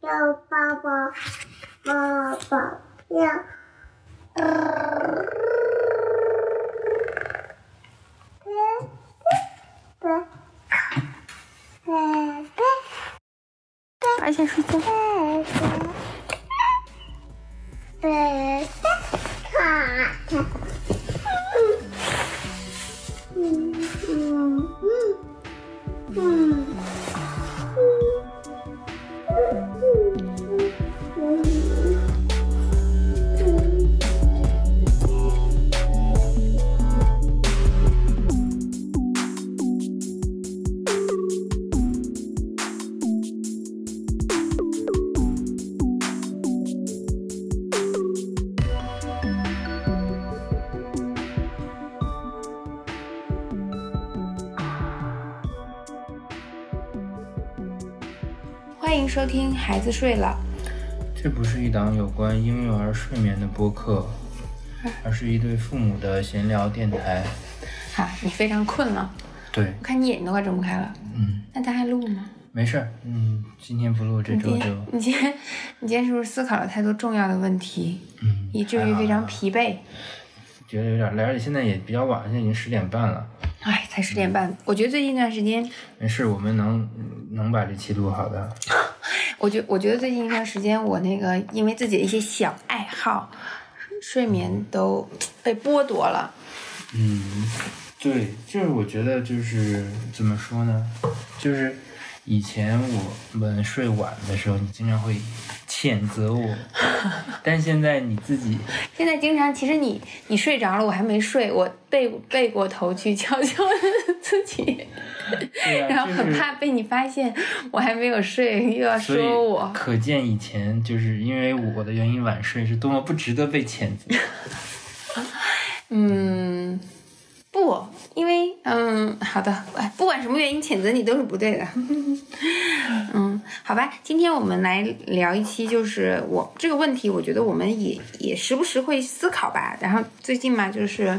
要抱抱，爸爸，要。快先睡觉。孩子睡了这不是一档有关婴幼儿睡眠的播客，而是一对父母的闲聊电台。》哈，你非常困了，对，我看你眼睛都快睁不开了。嗯，那咱还录吗？没事儿，嗯，今天不录，这周就你今天你今天是不是思考了太多重要的问题，嗯，以至于非常疲惫？觉得有点累，而且现在也比较晚，现在已经十点半了。哎，才十点半。我觉得最近一段时间，没事，我们能能把这期录好的。我觉我觉得最近一段时间，我那个因为自己的一些小爱好，睡眠都被剥夺了。嗯，对，就是我觉得就是怎么说呢，就是以前我们睡晚的时候，你经常会谴责我，但现在你自己现在经常，其实你你睡着了，我还没睡，我背背过头去悄悄的自己，啊然后很怕被你发现我还没有睡，又要说我。可见以前就是因为我的原因晚睡是多么不值得被谴责。嗯，不，因为嗯，好的，不管什么原因谴责你都是不对的。嗯，好吧，今天我们来聊一期，就是我这个问题，我觉得我们也也时不时会思考吧。然后最近嘛，就是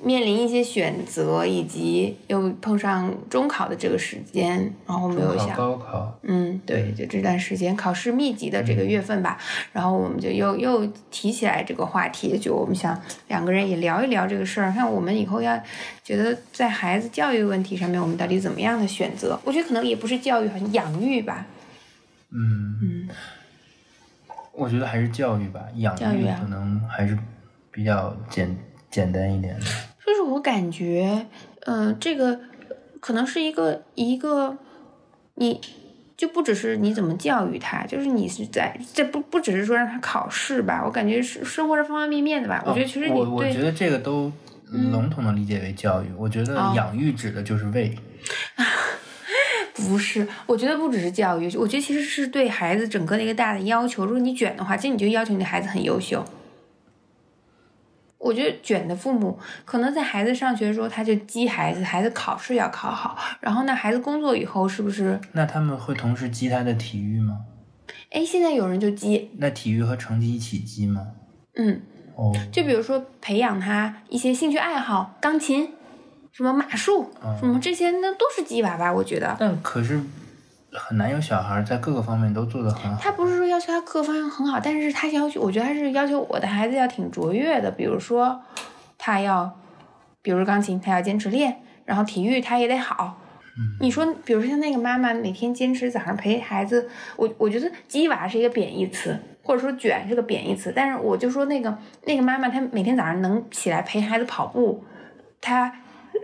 面临一些选择，以及又碰上中考的这个时间，然后我们又中考想，高考，嗯，对，就这段时间考试密集的这个月份吧，然后我们就又又提起来这个话题，就我们想两个人也聊一聊这个事儿，看我们以后要觉得在孩子教育问题上面，我们到底怎么样的选择？我觉得可能也不是教育，好像养育吧。嗯，嗯，我觉得还是教育吧，养育可能还是比较简简单一点的。就是我感觉，嗯、这个可能是一个一个你。就不只是你怎么教育他，就是你是在这不不只是说让他考试吧，我感觉是生活是方方面面的吧。我觉得其实你哦我我觉得这个都笼统的理解为教育。我觉得哦养育指的就是喂。不是，我觉得不只是教育，我觉得其实是对孩子整个的一个大的要求。如果你卷的话，其实你就要求你的孩子很优秀。我觉得卷的父母可能在孩子上学的时候，他就激孩子，孩子考试要考好，然后呢，孩子工作以后是不是？那他们会同时激他的体育吗？哎，现在有人就激，那体育和成绩一起激吗？嗯，哦，就比如说培养他一些兴趣爱好，钢琴，什么马术，什么这些，那都是激娃娃。我觉得但可是很难有小孩在各个方面都做得很好。他不是说要求他各个方面很好，但是他要求，我觉得他是要求我的孩子要挺卓越的。比如说，他要，比如钢琴，他要坚持练，然后体育他也得好。你说，比如说像那个妈妈每天坚持早上陪孩子，我我觉得“鸡娃”是一个贬义词，或者说“卷”是个贬义词。但是我就说那个那个妈妈，她每天早上能起来陪孩子跑步，她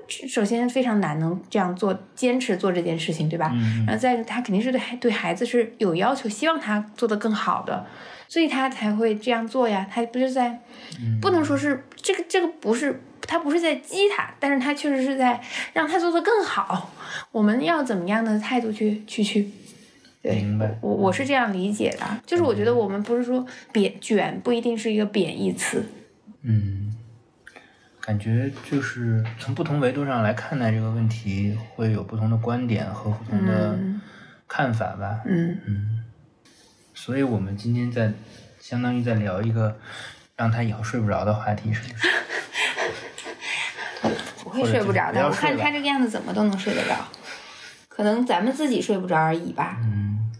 首先非常难能这样做，坚持做这件事情，对吧？嗯然后再他肯定是对对孩子是有要求，希望他做得更好的，所以他才会这样做呀。他不是在，不能说是这个这个不是他不是在激他，但是他确实是在让他做得更好。我们要怎么样的态度去去去？对，明白我我是这样理解的，就是我觉得我们不是说贬卷不一定是一个贬义词，嗯，感觉就是从不同维度上来看待这个问题，会有不同的观点和不同的嗯看法吧。嗯嗯，所以我们今天在相当于在聊一个让他以后睡不着的话题，是不是？不会睡不着的。我看他这个样子怎么都能睡得着，可能咱们自己睡不着而已吧。嗯，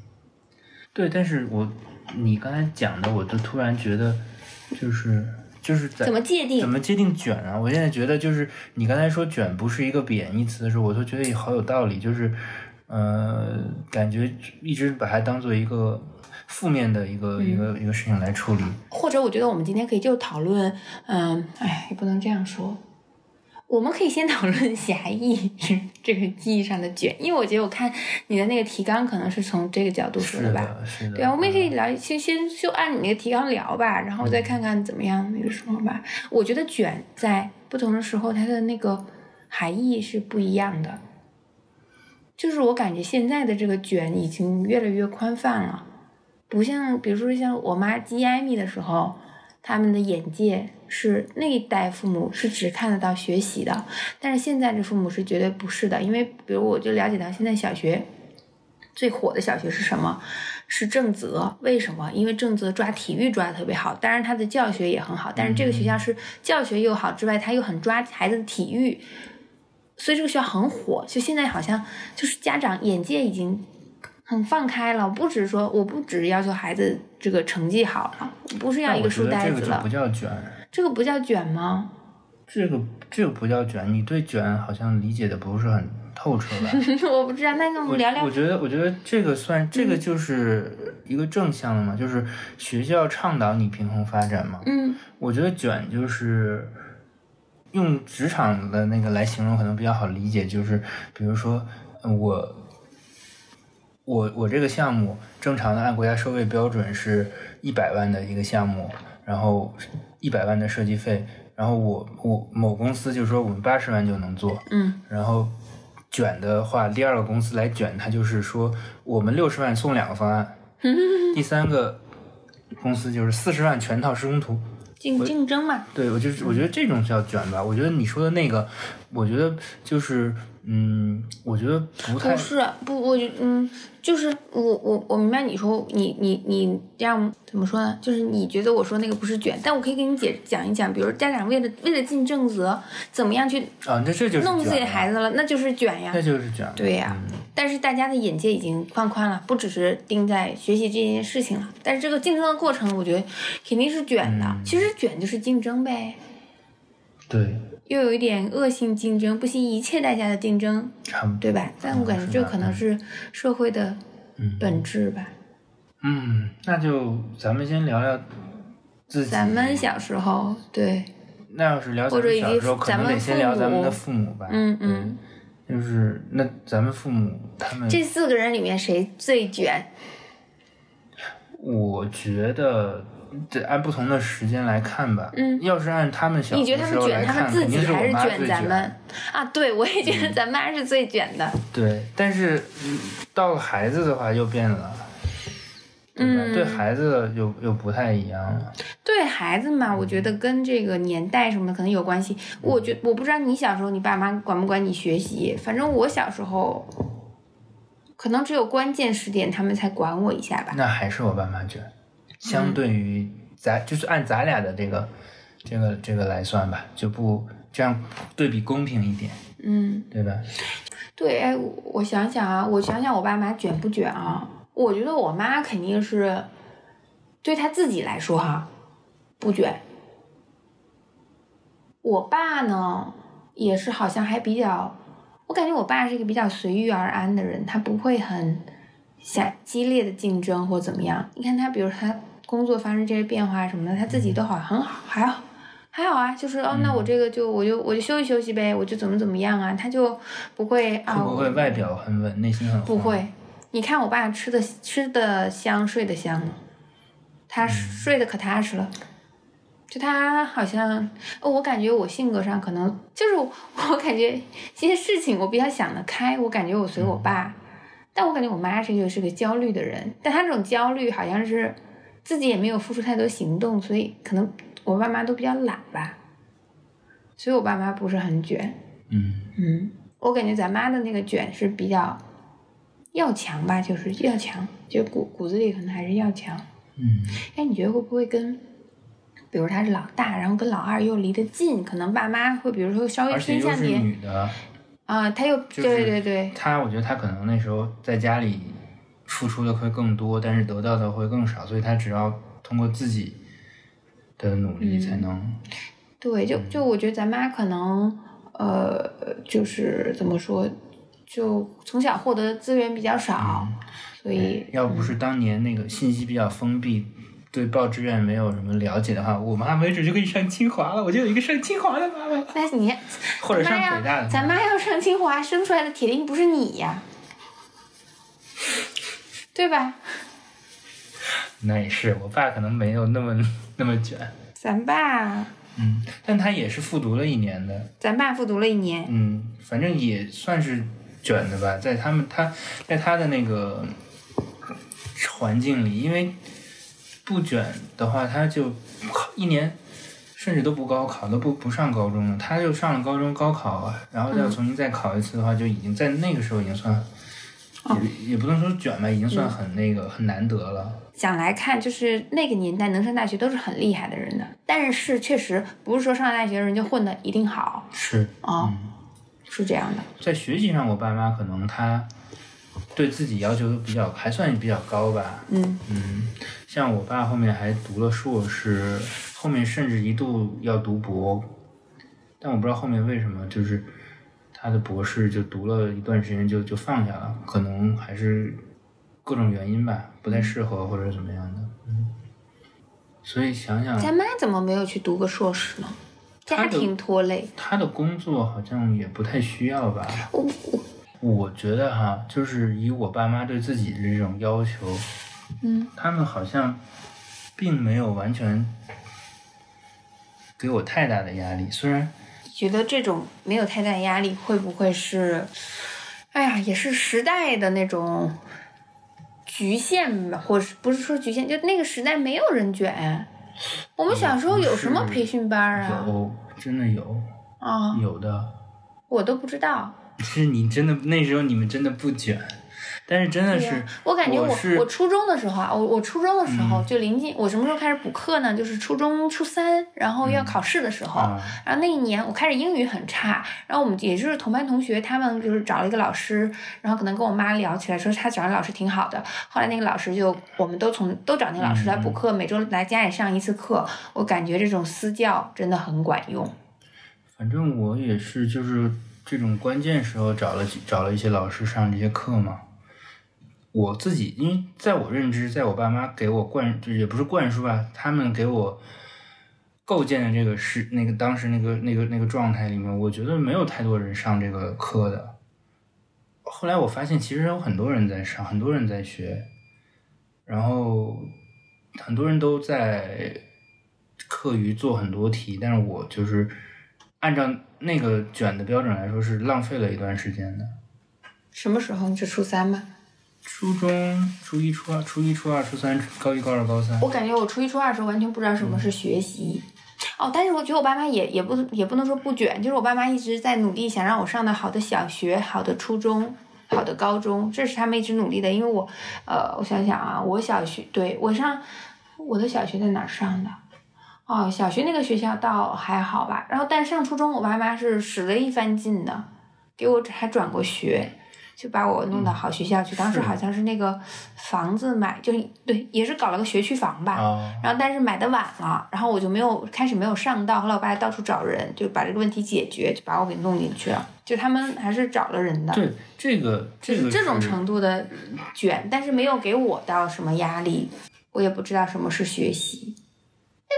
对，但是我你刚才讲的，我都突然觉得，就是就是怎么界定怎？么界定卷啊？我现在觉得就是你刚才说卷不是一个贬义词的时候，我都觉得也好有道理，就是呃，感觉一直把它当做一个负面的一个、一个一个事情来处理。或者我觉得我们今天可以就讨论，嗯，哎，也不能这样说。我们可以先 讨论狭义是这个意义上的卷，因为我觉得我看你的那个提纲可能是从这个角度说的吧。的，是的。对啊，我们也可以嗯聊，先先就按你那个提纲聊吧，然后再看看怎么样那个说吧。我觉得卷在不同的时候，它的那个含义是不一样的。就是我感觉现在的这个卷已经越来越宽泛了，不像比如说像我妈激艾米的时候，他们的眼界是那一代父母是只看得到学习的，但是现在这父母是绝对不是的，因为比如我就了解到现在小学最火的小学是什么？是正则，为什么？因为正则抓体育抓的特别好，当然他的教学也很好，但是这个学校是教学又好之外，他又很抓孩子的体育，所以这个学校很火。就现在好像就是家长眼界已经很放开了，不只是说我不只要求孩子这个成绩好了，不是要一个书觉得这个就呆子了，不叫卷，这个不叫卷吗？这个这个不叫卷。你对卷好像理解的不是很透彻吧？我不知道，那跟我我们聊聊我。觉得，我觉得这个算这个就是一个正向的嘛，就是学校倡导你平衡发展嘛。嗯我觉得卷就是用职场的那个来形容，可能比较好理解，就是比如说呃我我我这个项目正常的按国家收费标准是一百万的一个项目，然后一百万的设计费，然后我我某公司就说我们八十万就能做，嗯然后卷的话，第二个公司来卷，他就是说我们六十万送两个方案，第三个公司就是四十万全套施工图。竞竞争嘛，对，我就是我觉得这种叫卷吧。我觉得你说的那个，我觉得就是嗯，我觉得不太不是不，我就嗯，就是我我我明白你说你你你这样怎么说呢？就是你觉得我说那个不是卷，但我可以给你解讲一讲，比如家长为了为了尽正责，怎么样去啊，那这就是弄自己孩子了，那就是卷呀那。就是卷。对呀、但是大家的眼界已经放宽了，不只是盯在学习这件事情了。但是这个竞争的过程，我觉得肯定是卷的。其实卷就是竞争呗，对，又有一点恶性竞争，不惜一切代价的竞争。对吧？但我感觉这可能是社会的本质吧。嗯，那就咱们先聊聊自己。咱们小时候，对，那要是聊咱们小时候，可能得咱们父先聊咱们母的父母吧。嗯嗯，就是那咱们父母他们，这四个人里面谁最卷？我觉得得按不同的时间来看吧。嗯要是按他们小你觉得他们卷他的时候来看，们自己肯定是我还是卷咱们？啊？对，我也觉得咱妈是最卷的。对，但是嗯到了孩子的话又变了，对吧？嗯对孩子又又不太一样了。对孩子嘛，我觉得跟这个年代什么的可能有关系。我觉我不知道你小时候你爸妈管不管你学习，反正我小时候，可能只有关键时点他们才管我一下吧。那还是我爸妈卷，相嗯对于咱、就是按咱俩的这个这个这个来算吧，就不这样对比公平一点，嗯，对吧？对，哎，我我想想啊，我想想我爸妈卷不卷啊？我觉得我妈肯定是，对她自己来说哈，不卷。我爸呢，也是好像还比较，我感觉我爸是一个比较随遇而安的人，他不会很想激烈的竞争或怎么样。你看他，比如他工作发生这些变化什么的，他自己都好很好，还好。还好啊，就是哦，那我这个就我就我就休息休息呗，我就怎么怎么样啊，他就不会啊，会不会我外表很稳，内心很不会，你看我爸吃的吃的香，睡得香，他睡得可踏实了。就他好像，哦我感觉我性格上可能就是我我感觉这些事情我比较想得开，我感觉我随我爸，但我感觉我妈是一个是个焦虑的人，但她这种焦虑好像是自己也没有付出太多行动，所以可能我爸妈都比较懒吧，所以我爸妈不是很卷。嗯，嗯，我感觉咱妈的那个卷是比较要强吧，就是要强，就骨骨子里可能还是要强。嗯，哎，你觉得会不会跟，比如他是老大，然后跟老二又离得近，可能爸妈会比如说稍微偏向你女的，啊，他又、就是对对对，他我觉得他可能那时候在家里付出的会更多，但是得到的会更少，所以他只要通过自己的努力才能。对，就就我觉得咱妈可能，呃，就是怎么说，就从小获得的资源比较少，所以要不是当年那个信息比较封闭，对报志愿没有什么了解的话，我妈没准就可以上清华了。我就有一个上清华的妈妈，那你或者上北大的。咱妈要上清华，生出来的铁定不是你呀，对吧？那也是，我爸可能没有那么那么卷，咱爸，嗯，但他也是复读了一年的，咱爸复读了一年，嗯，反正也算是卷的吧，在他们他在他的那个环境里，因为不卷的话，他就考一年甚至都不高考，都不不上高中了，他就上了高中高考，然后再重新再考一次的话，就已经在那个时候已经算。也也不能说卷吧，已经算很那个、很难得了。想来看，就是那个年代能上大学都是很厉害的人的，但是确实不是说上了大学的人就混的一定好。是，啊、嗯，是这样的。在学习上，我爸妈可能他对自己要求都比较还算比较高吧。嗯。嗯，像我爸后面还读了硕士，后面甚至一度要读博，但我不知道后面为什么就是他的博士就读了一段时间就就放下了，可能还是各种原因吧，不太适合或者怎么样的。嗯，所以想想咱妈怎么没有去读个硕士呢？家庭拖累，他的工作好像也不太需要吧。我我我觉得哈，就是以我爸妈对自己的这种要求，嗯，他们好像并没有完全给我太大的压力。虽然觉得这种没有太大压力，会不会是，哎呀，也是时代的那种局限吧，或是不是说局限，就那个时代没有人卷。我们小时候有什么培训班啊？有，真的有，啊，有的。我都不知道。是你真的那时候你们真的不卷，但是真的是我感觉我是我初中的时候啊，我我初中的时候就临近，我什么时候开始补课呢？就是初中初三，然后要考试的时候，啊然后那一年我开始英语很差，然后我们也就是同班同学，他们就是找了一个老师，然后可能跟我妈聊起来，说他找的老师挺好的。后来那个老师就我们都从都找那个老师来补课，每周来家里上一次课。我感觉这种私教真的很管用。反正我也是，就是这种关键时候找了几找了一些老师上这些课嘛。我自己，因为在我认知，在我爸妈给我灌，就也不是灌输吧，他们给我构建的这个是那个当时那个那个那个状态里面，我觉得没有太多人上这个课的。后来我发现，其实有很多人在上，很多人在学，然后很多人都在课余做很多题，但是我就是按照那个卷的标准来说，是浪费了一段时间的。什么时候？你是初三吗？初中、初一、初二、初一、初二、初三、高一、高二、高三。我感觉我初一初二的时候完全不知道什么是学习。哦，但是我觉得我爸妈也也不也不能说不卷，就是我爸妈一直在努力想让我上的好的小学、好的初中、好的高中，这是他们一直努力的。因为我，呃，我想想啊，我小学对我上我的小学在哪儿上的？哦，小学那个学校倒还好吧，然后但上初中我爸妈是使了一番劲的，给我还转过学。就把我弄到好学校去，当时好像是那个房子买，就对，也是搞了个学区房吧。哦，然后但是买的晚了，然后我就没有开始没有上到，后来我爸到处找人，就把这个问题解决，就把我给弄进去了。就他们还是找了人的，对这个这个就是这种程度的卷，但是没有给我到什么压力，我也不知道什么是学习。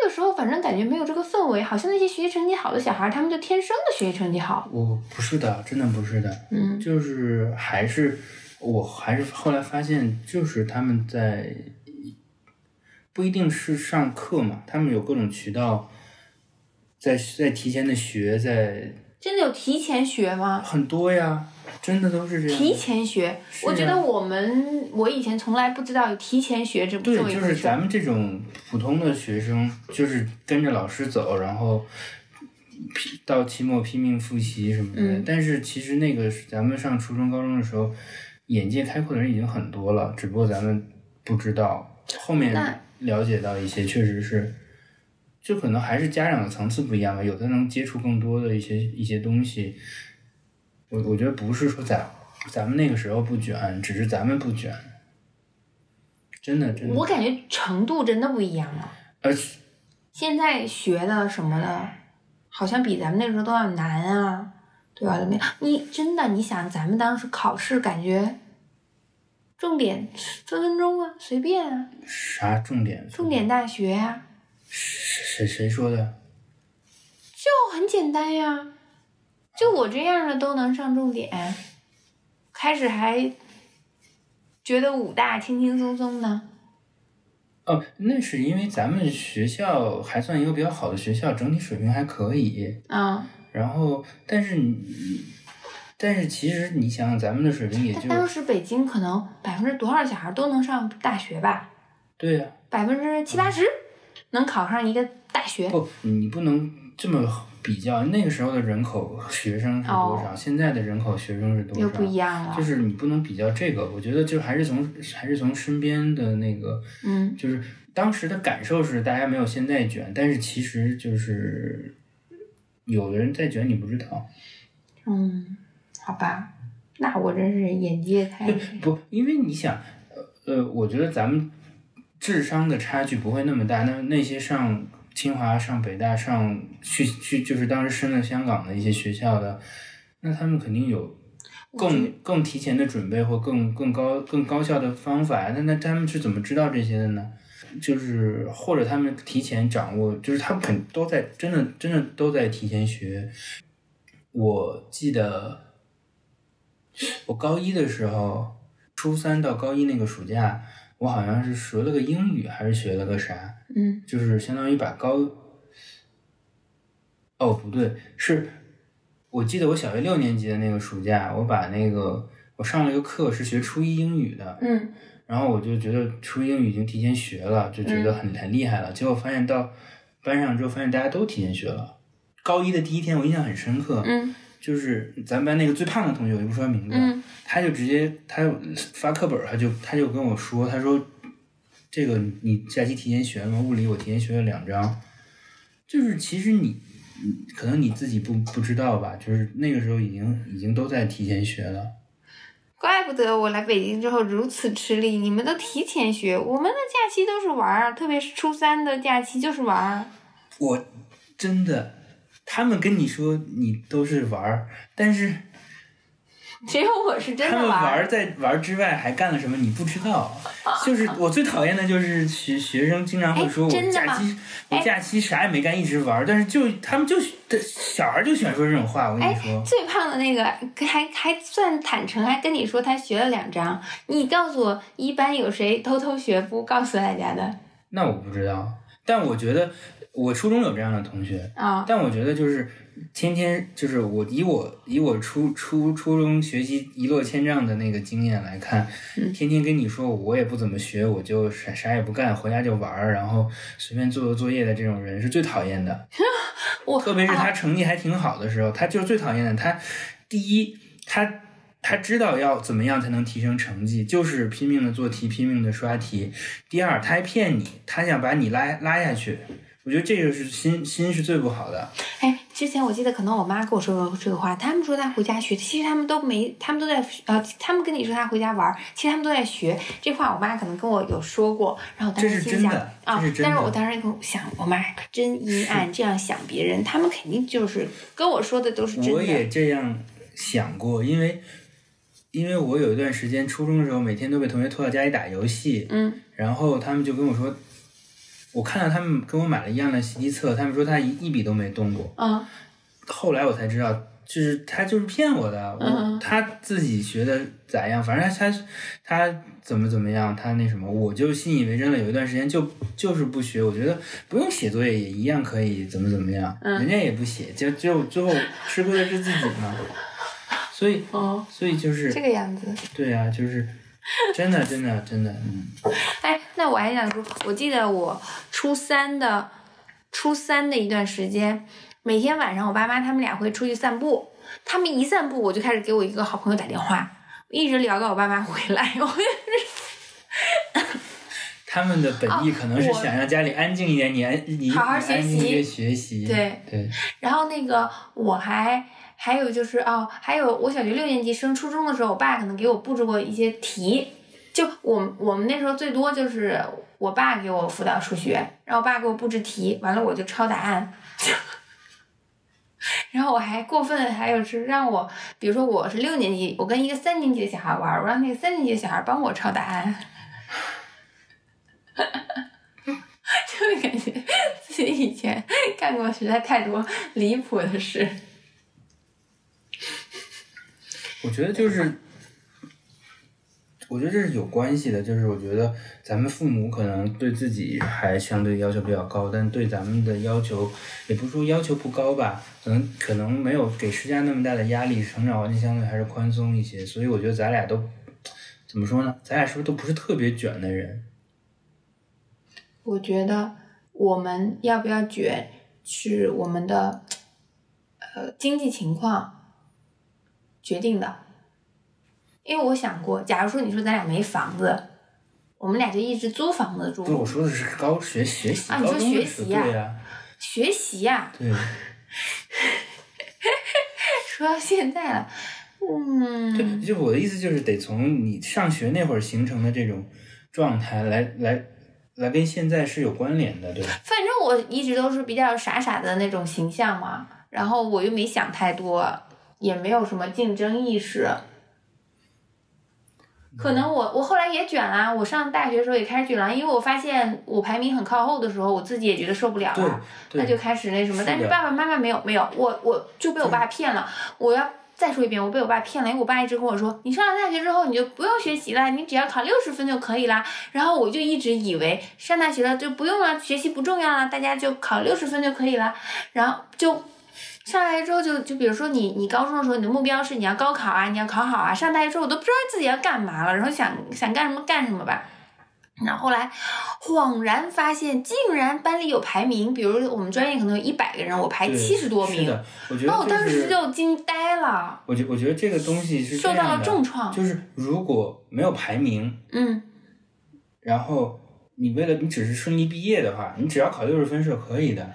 那个时候反正感觉没有这个氛围，好像那些学习成绩好的小孩，他们就天生的学习成绩好。我不是的，真的不是的，嗯就是还是我还是后来发现，就是他们在不一定是上课嘛，他们有各种渠道在在提前的学，在真的有提前学吗？很多呀，真的都是这样。提前学，啊我觉得我们我以前从来不知道有提前学这么一就。是咱们这种普通的学生，就是跟着老师走，然后拼到期末拼命复习什么的。嗯但是其实那个咱们上初中、高中的时候，眼界开阔的人已经很多了，只不过咱们不知道。后面了解到一些，确实是，就可能还是家长的层次不一样吧，有的能接触更多的一些一些东西。我我觉得不是说咱咱们那个时候不卷，只是咱们不卷。真的真的。我感觉程度真的不一样了。而且现在学的什么的，好像比咱们那时候都要难啊，对吧？怎么样？你真的，你想咱们当时考试，感觉重点分分钟啊，随便啊，啥重点？重点大学呀、谁谁谁说的？就很简单呀，就我这样的都能上重点，开始还觉得武大轻轻松松的，哦，那是因为咱们学校还算一个比较好的学校，整体水平还可以。啊、然后，但是你，但是其实你想想，咱们的水平也就当时北京可能百分之多少小孩都能上大学吧？对呀、百分之七八十能考上一个大学。不，你不能这么比较。那个时候的人口 学生是多少？现在的人口学生是多少？哦又不一样了，就是你不能比较这个，我觉得就还是从还是从身边的那个，嗯，就是当时的感受是大家没有现在卷，但是其实就是有的人在卷，你不知道。嗯，好吧，那我真是眼界太对，不，因为你想，呃呃，我觉得咱们智商的差距不会那么大。那那些上清华、上北大、上去去就是当时升了香港的一些学校的，那他们肯定有更更提前的准备或更更高更高效的方法。那那他们是怎么知道这些的呢？就是或者他们提前掌握，就是他们肯都在真的真的都在提前学。我记得我高一的时候，初三到高一那个暑假，我好像是学了个英语，还是学了个啥，嗯就是相当于把高，哦不对，是我记得我小学六年级的那个暑假，我把那个我上了一个课是学初一英语的，嗯然后我就觉得初一英语已经提前学了，就觉得很很厉害了。结果发现到班上之后，发现大家都提前学了。高一的第一天，我印象很深刻，嗯就是咱班那个最胖的同学，我就不说名字，嗯他就直接他发课本，他就他就跟我说，他说这个你假期提前学了吗？物理我提前学了两章，就是其实你你可能你自己不不知道吧，就是那个时候已经已经都在提前学了。怪不得我来北京之后如此吃力，你们都提前学，我们的假期都是玩儿，特别是初三的假期就是玩儿。我真的，他们跟你说你都是玩儿，但是 只有我是真的玩儿。玩在玩儿之外还干了什么，你不知道。就是我最讨厌的就是学学生经常会说我假期我哎假期啥也没干，一直玩儿，但是就他们就小孩就喜欢说这种话。我跟你哎说，，最胖的那个还还算坦诚，还跟你说他学了两章。你告诉我，一般有谁偷偷学不告诉大家的那我不知道，但我觉得我初中有这样的同学，啊？但我觉得就是天天就是我以我以我初初初中学习一落千丈的那个经验来看，嗯天天跟你说我也不怎么学，我就啥啥也不干，回家就玩儿，然后随便做做作业的这种人是最讨厌的。我特别是他啊成绩还挺好的时候，他就是最讨厌的。他第一，他他知道要怎么样才能提升成绩，就是拼命的做题，拼命的刷题。第二，他还骗你，他想把你拉拉下去。我觉得这就是心心是最不好的。哎，之前我记得可能我妈跟我说过这个话，他们说他回家学，其实他们都没，他们都在呃，他们跟你说他回家玩儿，其实他们都在学。这话我妈可能跟我有说过，然后我当时心想啊但是我当时想，我妈可真阴暗，这样想别人，他们肯定就是跟我说的都是真的我也。这样想过，因为因为我有一段时间初中的时候，每天都被同学拖到家里打游戏，嗯然后他们就跟我说，我看到他们跟我买了一样的习题册，他们说他一一笔都没动过。啊后来我才知道，就是他就是骗我的，我嗯他自己学的咋样，反正他他他怎么怎么样，他那什么，我就信以为真了。有一段时间就就是不学，我觉得不用写作业也一样可以怎么怎么样，嗯人家也不写，就就最后吃亏的是自己嘛。所以哦，所以就是这个样子。对啊，就是 真的真的真的，嗯，哎，那我还想说，我记得我初三的初三的一段时间，每天晚上我爸妈他们俩会出去散步，他们一散步，我就开始给我一个好朋友打电话，一直聊到我爸妈回来。我 他们的本意可能是想让家里安静一点，你安你好好学习。学习，对。对，然后那个我还还有就是哦，还有我小学六年级升初中的时候，我爸可能给我布置过一些题，就我我们那时候最多就是我爸给我辅导数学，然后我爸给我布置题，完了我就抄答案。然后我还过分，还有是让我，比如说我是六年级，我跟一个三年级的小孩玩，我让那个三年级的小孩帮我抄答案，就感觉自己以前干过实在太多离谱的事。我觉得就是，我觉得这是有关系的。就是我觉得咱们父母可能对自己还相对要求比较高，但对咱们的要求也不是说要求不高吧，可能可能没有给施加那么大的压力，成长环境相对还是宽松一些。所以我觉得咱俩都怎么说呢？咱俩是不是都不是特别卷的人？我觉得我们要不要卷，是我们的呃经济情况决定的。因为我想过，假如说你说咱俩没房子，我们俩就一直租房子住不是，我，说的是高学学习，啊你说学习呀、学习呀、对，说到现在了，嗯，就，就我的意思就是得从你上学那会儿形成的这种状态来来来跟现在是有关联的，对吧？反正我一直都是比较傻傻的那种形象嘛，然后我又没想太多，也没有什么竞争意识。可能我我后来也卷啦，我上大学的时候也开始卷了，因为我发现我排名很靠后的时候，我自己也觉得受不了对了，那就开始那什么。但是爸爸妈妈没有没有，我我就被我爸骗了。我要再说一遍，我被我爸骗了，因为我爸一直跟我说，你上了大学之后你就不用学习了，你只要考六十分就可以啦。然后我就一直以为上大学了就不用了，学习不重要了，大家就考六十分就可以了。然后就上来之后就就比如说你你高中的时候你的目标是你要高考啊，你要考好啊，上大学之后我都不知道自己要干嘛了，然后想想干什么干什么吧。然后后来恍然发现，竟然班里有排名，比如我们专业可能有一百个人，我排对七十多名，那，我我当时就惊呆了，我觉我觉得这个东西是受到了重创。就是如果没有排名，嗯，然后你为了你只是顺利毕业的话，你只要考六十分是可以的，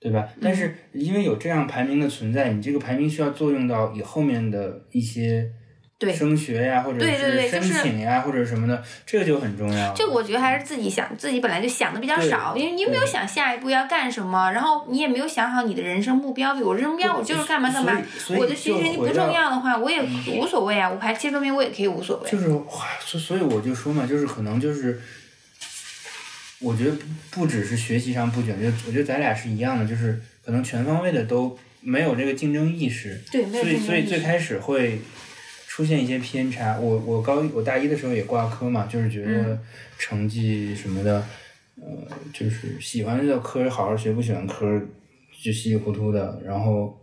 对吧？但是因为有这样排名的存在，你这个排名需要作用到你后面的一些对升学呀，或者是申就是请呀，或者什么的，这个就很重要。这个我觉得还是自己想，自己本来就想的比较少，因为你没有想下一步要干什么，然后你也没有想好你的人生目标。比如我人生目标我就是干嘛干嘛我的学习成绩不重要的话，我也无所谓啊，我排前十多名我也可以无所谓。就是，所所以我就说嘛，就是可能就是，我觉得不不只是学习上不卷，就我觉得咱俩是一样的，就是可能全方位的都没有这个竞争意识，对，没有所以所以。最开始会出现一些偏差。我我高一我大一的时候也挂科嘛，就是觉得嗯成绩什么的，呃，就是喜欢的科好好学，不喜欢科就稀里糊涂的，然后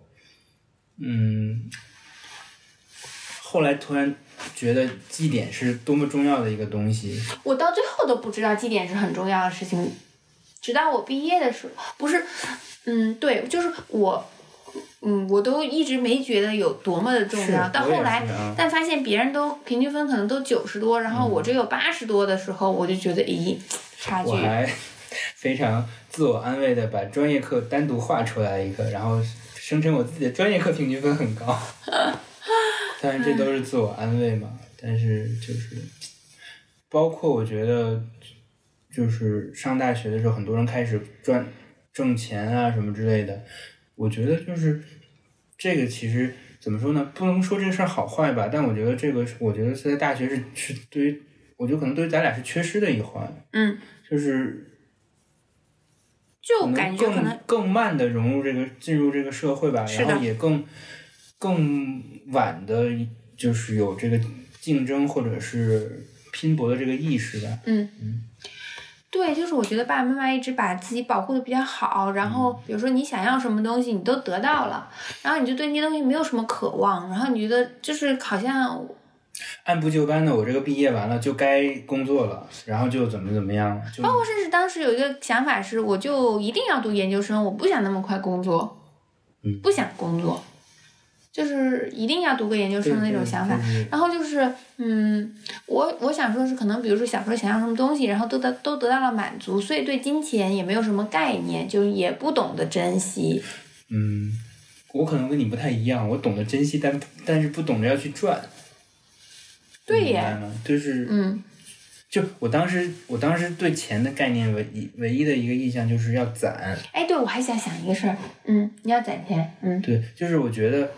嗯，后来突然觉得绩点是多么重要的一个东西。我到最后都不知道绩点是很重要的事情，直到我毕业的时候，不是，嗯，对，就是我，嗯，我都一直没觉得有多么的重要。到后来啊，但发现别人都平均分可能都九十多，然后我只有八十多的时候，我就觉得，咦，差距我。还非常自我安慰的把专业课单独划出来一个，然后声称我自己的专业课平均分很高。当然这都是自我安慰嘛，但是就是包括我觉得，就是上大学的时候，很多人开始赚挣钱啊什么之类的，我觉得就是这个其实怎么说呢？不能说这个事儿好坏吧，但我觉得这个，我觉得是在大学是是对于，我觉得可能对于咱俩是缺失的一环。嗯，就是就感觉可能更更慢的融入这个进入这个社会吧，然后也更更晚的，就是有这个竞争或者是拼搏的这个意识吧。嗯。嗯，对，就是我觉得爸爸妈妈一直把自己保护的比较好，然后比如说你想要什么东西，你都得到了，然后你就对那些东西没有什么渴望，然后你觉得就是好像按部就班的，我这个毕业完了就该工作了，然后就怎么怎么样，包括甚至当时有一个想法是，我就一定要读研究生，我不想那么快工作，嗯。不想工作，就是一定要读个研究生的那种想法。然后就是，嗯，我我想说是可能，比如说小时候想要什么东西，然后都得都得到了满足，所以对金钱也没有什么概念，就也不懂得珍惜。嗯，我可能跟你不太一样，我懂得珍惜，但但是不懂得要去赚。对耶你明白吗？就是嗯，就我当时，我当时对钱的概念唯一唯一的一个印象就是要攒，哎，对，我还想想一个事儿，嗯，你要攒钱，嗯。对，就是我觉得，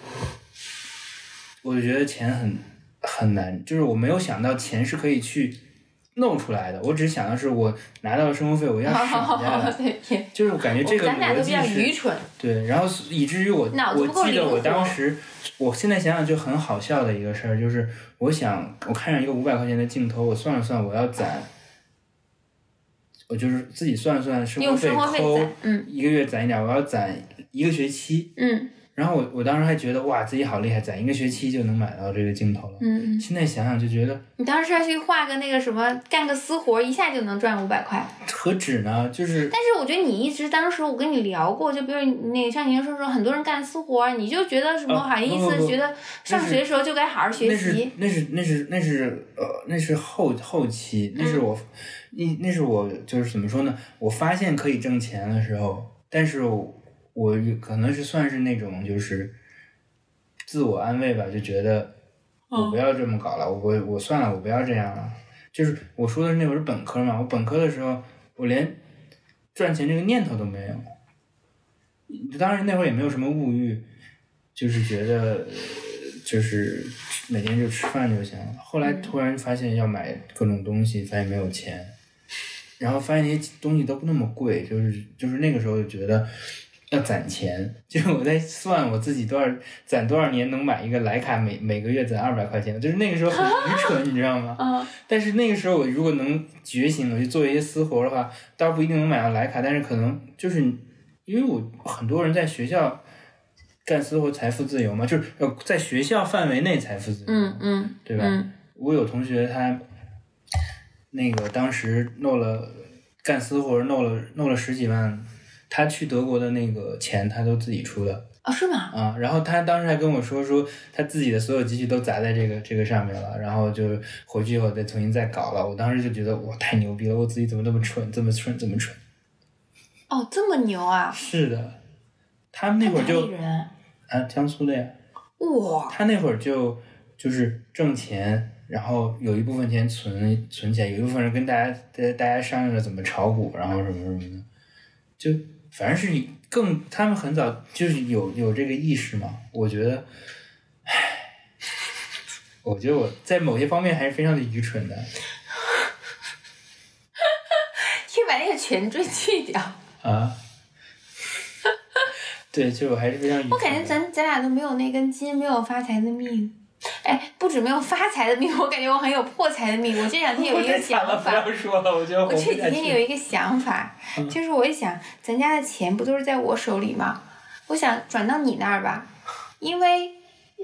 我就觉得钱很很难，就是我没有想到钱是可以去弄出来的，我只想的是我拿到了生活费，我要省下来，就是我感觉这个逻辑是愚蠢，对，然后以至于我我记得我当时，我现在想想就很好笑的一个事儿，就是我想我看上一个五百块钱的镜头，我算了算我要攒，我就是自己算了算生活费用生活费抠，嗯一个月攒一点，我要攒一个学期。嗯然后我我当时还觉得哇自己好厉害，攒一个学期就能买到这个镜头了。嗯嗯，现在想想就觉得你当时要去画个那个什么，干个私活，一下就能赚五百块。何止呢？就是但是我觉得你一直当时我跟你聊过，就比如那个像您说说，很多人干私活，你就觉得什么啊好意思觉得上学的时候就该好好学那是习。那是那是那是呃那是后后期，那嗯是我，那那是我就是怎么说呢？我发现可以挣钱的时候，但是我我可能是算是那种就是自我安慰吧，就觉得我不要这么搞了，我我我算了，我不要这样了。就是我说的是那会儿本科嘛，我本科的时候我连赚钱这个念头都没有，当然那会儿也没有什么物欲，就是觉得呃就是每天就吃饭就行了。后来突然发现要买各种东西，发现没有钱，然后发现那些东西都不那么贵，就是就是那个时候就觉得要攒钱，就是我在算我自己多少攒多少年能买一个徕卡每每个月攒二百块钱，就是那个时候很愚蠢，你知道吗？嗯但是那个时候我如果能觉醒，我去做一些私活的话，倒不一定能买到徕卡，但是可能就是因为我很多人在学校干私活，财富自由嘛，就是要在学校范围内财富自由，嗯嗯对吧？嗯我有同学他那个当时弄了干私活，弄了弄了十几万，他去德国的那个钱他都自己出的。哦是吗？啊，然后他当时还跟我说说他自己的所有积蓄都砸在这个这个上面了，然后就回去以后再重新再搞了。我当时就觉得哇太牛逼了，我自己怎么那么蠢，这么蠢，这么蠢？哦这么牛啊！是的，他那会儿就？啊江苏的呀，哇，他那会儿就就是挣钱，然后有一部分钱存存起来，有一部分人跟大家大家大家商量着怎么炒股，然后什么什么的，就反正是你更他们很早就是有有这个意识嘛。我觉得，唉，我觉得我在某些方面还是非常的愚蠢的。去把那个全缀去掉。啊。对，就我还是非常愚蠢。我感觉咱咱俩都没有那根筋，没有发财的命。哎，不止没有发财的命，我感觉我很有破财的命。我这两天有一个想法，不要说了，我觉得我这几。天有一个想法，就是我一想，咱家的钱不都是在我手里吗？我想转到你那儿吧，因为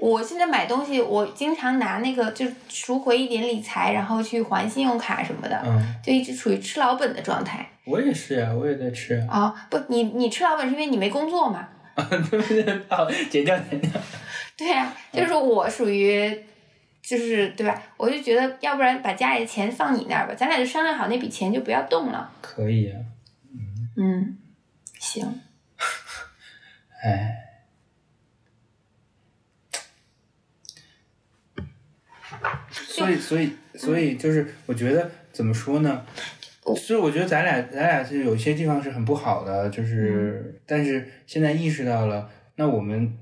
我现在买东西，我经常拿那个就赎回一点理财，然后去还信用卡什么的，嗯，就一直处于吃老本的状态。我也是啊，我也在吃啊。啊、不，你你吃老本是因为你没工作嘛？对不对？好，减掉减掉。对呀、就是我属于。就是对吧？我就觉得，要不然把家里的钱放你那儿吧，咱俩就商量好那笔钱就不要动了。可以啊，嗯，行。哎，所以所以所以就是，我觉得怎么说呢？所以我觉得咱俩咱俩是有些地方是很不好的，就是，但是现在意识到了，那我们，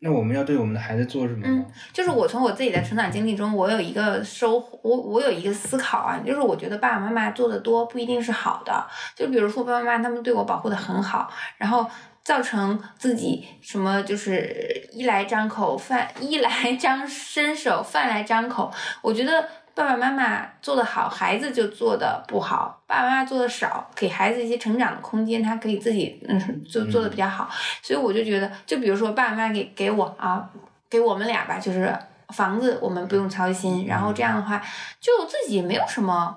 那我们要对我们的孩子做什么呢？就是我从我自己的成长经历中，我有一个收获，我我有一个思考啊，就是我觉得爸爸妈妈做的多不一定是好的。就比如说爸爸妈妈他们对我保护的很好，然后造成自己什么就是衣来张口饭衣来张伸手饭来张口，我觉得。爸爸妈妈做的好，孩子就做的不好；爸爸妈妈做的少，给孩子一些成长的空间，他可以自己嗯就做的比较好。所以我就觉得，就比如说爸爸妈妈给给我啊，给我们俩吧，就是房子我们不用操心，然后这样的话，就自己没有什么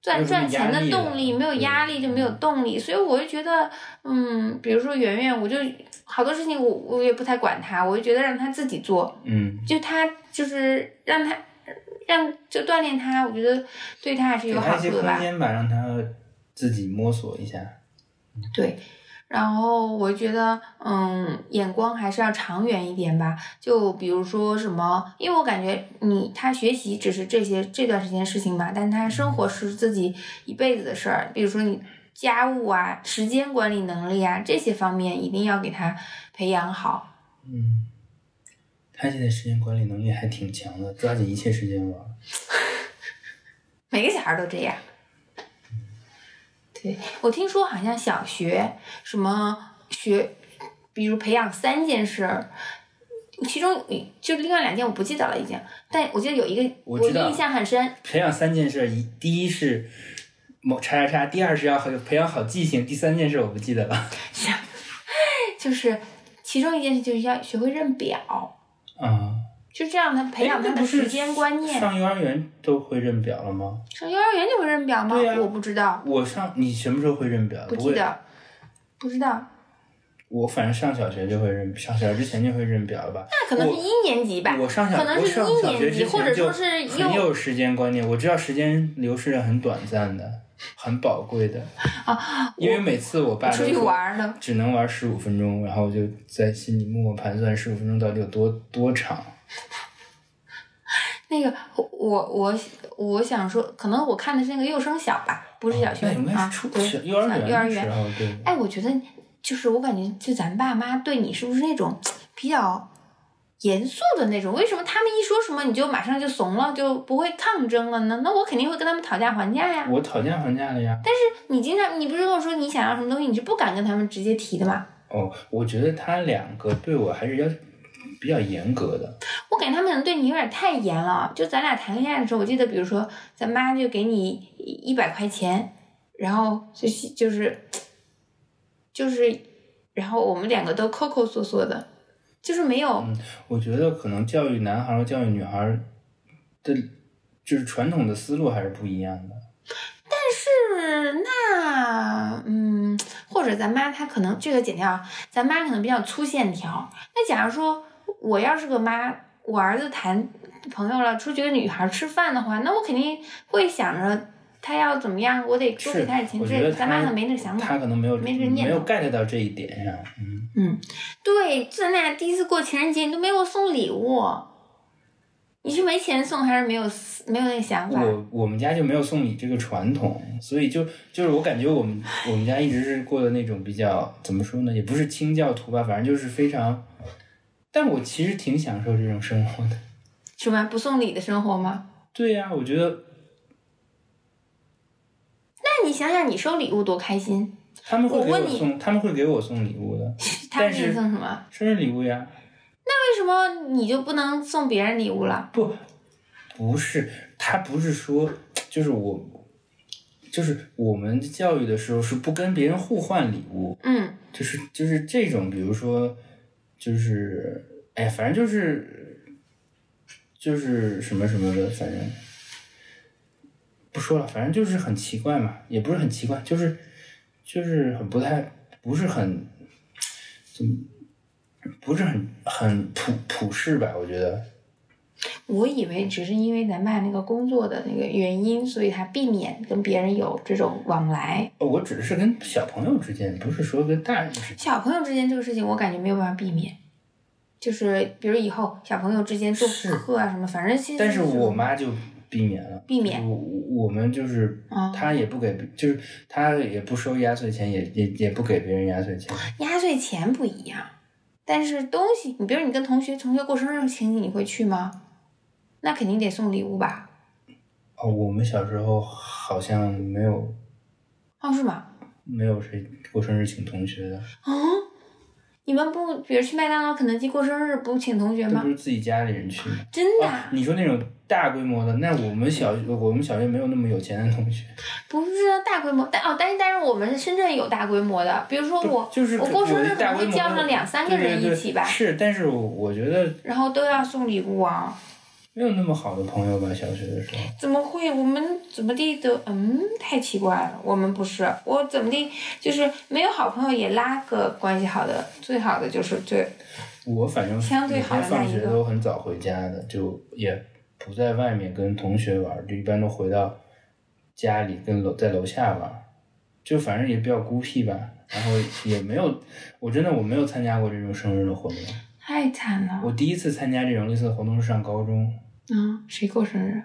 赚赚钱的动力，没有压力就没有动力，所以我就觉得，嗯，比如说圆圆，我就好多事情我我也不太管他，我就觉得让他自己做，嗯，就他就是让他让就锻炼他，我觉得对他还是有好处的吧。空间吧，让他自己摸索一下。对，然后我觉得，嗯，眼光还是要长远一点吧。就比如说什么，因为我感觉你他学习只是这些这段时间事情吧，但他生活是自己一辈子的事儿。比如说你家务啊、时间管理能力啊这些方面，一定要给他培养好。嗯，他现在时间管理能力还挺强的，抓紧一切时间玩。每个小孩都这样。对，我听说好像小学什么学，比如培养三件事儿，其中就另外两件我不记得了已经，但我记得有一个我知道印象很深。培养三件事，一第一是某叉叉叉，第二是要培养好记性，第三件事我不记得了。就是其中一件事就是要学会认表，啊，就这样他培养他的时间观念。上幼儿园都会认表了吗？上幼儿园就会认表吗？对呀我不知道，我上你什么时候会认表？不记得，不知道。我反正上小学就会认，上小学之前就会认表了吧？那可能是一年级吧，我上小可能是一年级，或者说是很有时间观念，我知道时间流逝的很短暂的，很宝贵的。啊，因为每次我爸出去玩儿呢。只能玩十五分钟，然后我就在心里默默盘算十五分钟到底有多多长。那个我我我我想说，可能我看的是那个幼升小吧，不是小学那应该啊是初，对，幼儿园幼儿园。哎，我觉得就是我感觉，就咱爸妈对你是不是那种比较严肃的那种？为什么他们一说什么你就马上就怂了，就不会抗争了呢？那我肯定会跟他们讨价还价呀。我讨价还价了呀。但是你经常，你不是跟我说你想要什么东西，你是不敢跟他们直接提的吗？哦，我觉得他两个对我还是要求比较严格的。我感觉他们可能对你有点太严了。就咱俩谈恋爱的时候，我记得，比如说咱妈就给你一百块钱，然后就是就是就是，然后我们两个都抠抠缩缩的，就是没有。嗯我觉得可能教育男孩和教育女孩的，就是传统的思路还是不一样的。但是那嗯，或者咱妈她可能这个剪掉，咱妈可能比较粗线条。那假如说我要是个妈，我儿子谈朋友了，出去跟女孩吃饭的话，那我肯定会想着他要怎么样，我得多给他点钱。我觉得这咱妈可能没那想法。他可能没有没这念没有 get 到这一点上。嗯，嗯，对，咱俩第一次过情人节，你都没给我送礼物，你是没钱送还是没有没有那个想法？我我们家就没有送礼这个传统，所以就就是我感觉我们我们家一直是过的那种比较怎么说呢，也不是清教徒吧，反正就是非常。但我其实挺享受这种生活的。什么不送礼的生活吗？对呀、我觉得那你想想，你收礼物多开心，他们会给我送，他们会给我送礼物的，他们给你送什么？生日礼物呀。那为什么你就不能送别人礼物了？不，不是，他不是说，就是我，就是我们教育的时候是不跟别人互换礼物，嗯，就是就是这种，比如说，就是，哎，反正就是，就是什么什么的，反正不说了，反正就是很奇怪嘛，也不是很奇怪，就是就是很不太，不是很怎么，不是很很普普世吧，我觉得。我以为只是因为咱爸那个工作的那个原因，所以他避免跟别人有这种往来。哦我只是跟小朋友之间，不是说跟大人之间。小朋友之间这个事情，我感觉没有办法避免。就是比如以后小朋友之间做是客啊什么，反正现在但是我妈就避免了，避免我我们就是他也不给，就是他也不收压岁钱，也也也不给别人压岁钱。压岁钱不一样，但是东西，你比如你跟同学同学过生日情景，你会去吗？那肯定得送礼物吧？哦，我们小时候好像没有哦，是吗？没有谁过生日请同学的，嗯，你们不，比如去麦当劳、肯德基过生日不请同学吗都不？是自己家里人去吗？真的啊、啊，你说那种大规模的，那我们小我们小学没有那么有钱的同学，不是大规模，但哦，但是但是我们深圳有大规模的，比如说我就是我过生日可能会叫上两三个人一起吧，对是，但是我我觉得然后都要送礼物啊。没有那么好的朋友吧，小学的时候。怎么会？我们怎么地都嗯，太奇怪了。我们不是，我怎么地就是没有好朋友也拉个关系好的，最好的就是最我反正相对好的放学都很早回家的，就也不在外面跟同学玩儿，就一般都回到家里跟楼在楼下玩儿。就反正也比较孤僻吧，然后也没有，我真的我没有参加过这种生日的活动。太惨了。我第一次参加这种类似的活动是上高中，嗯，谁过生日？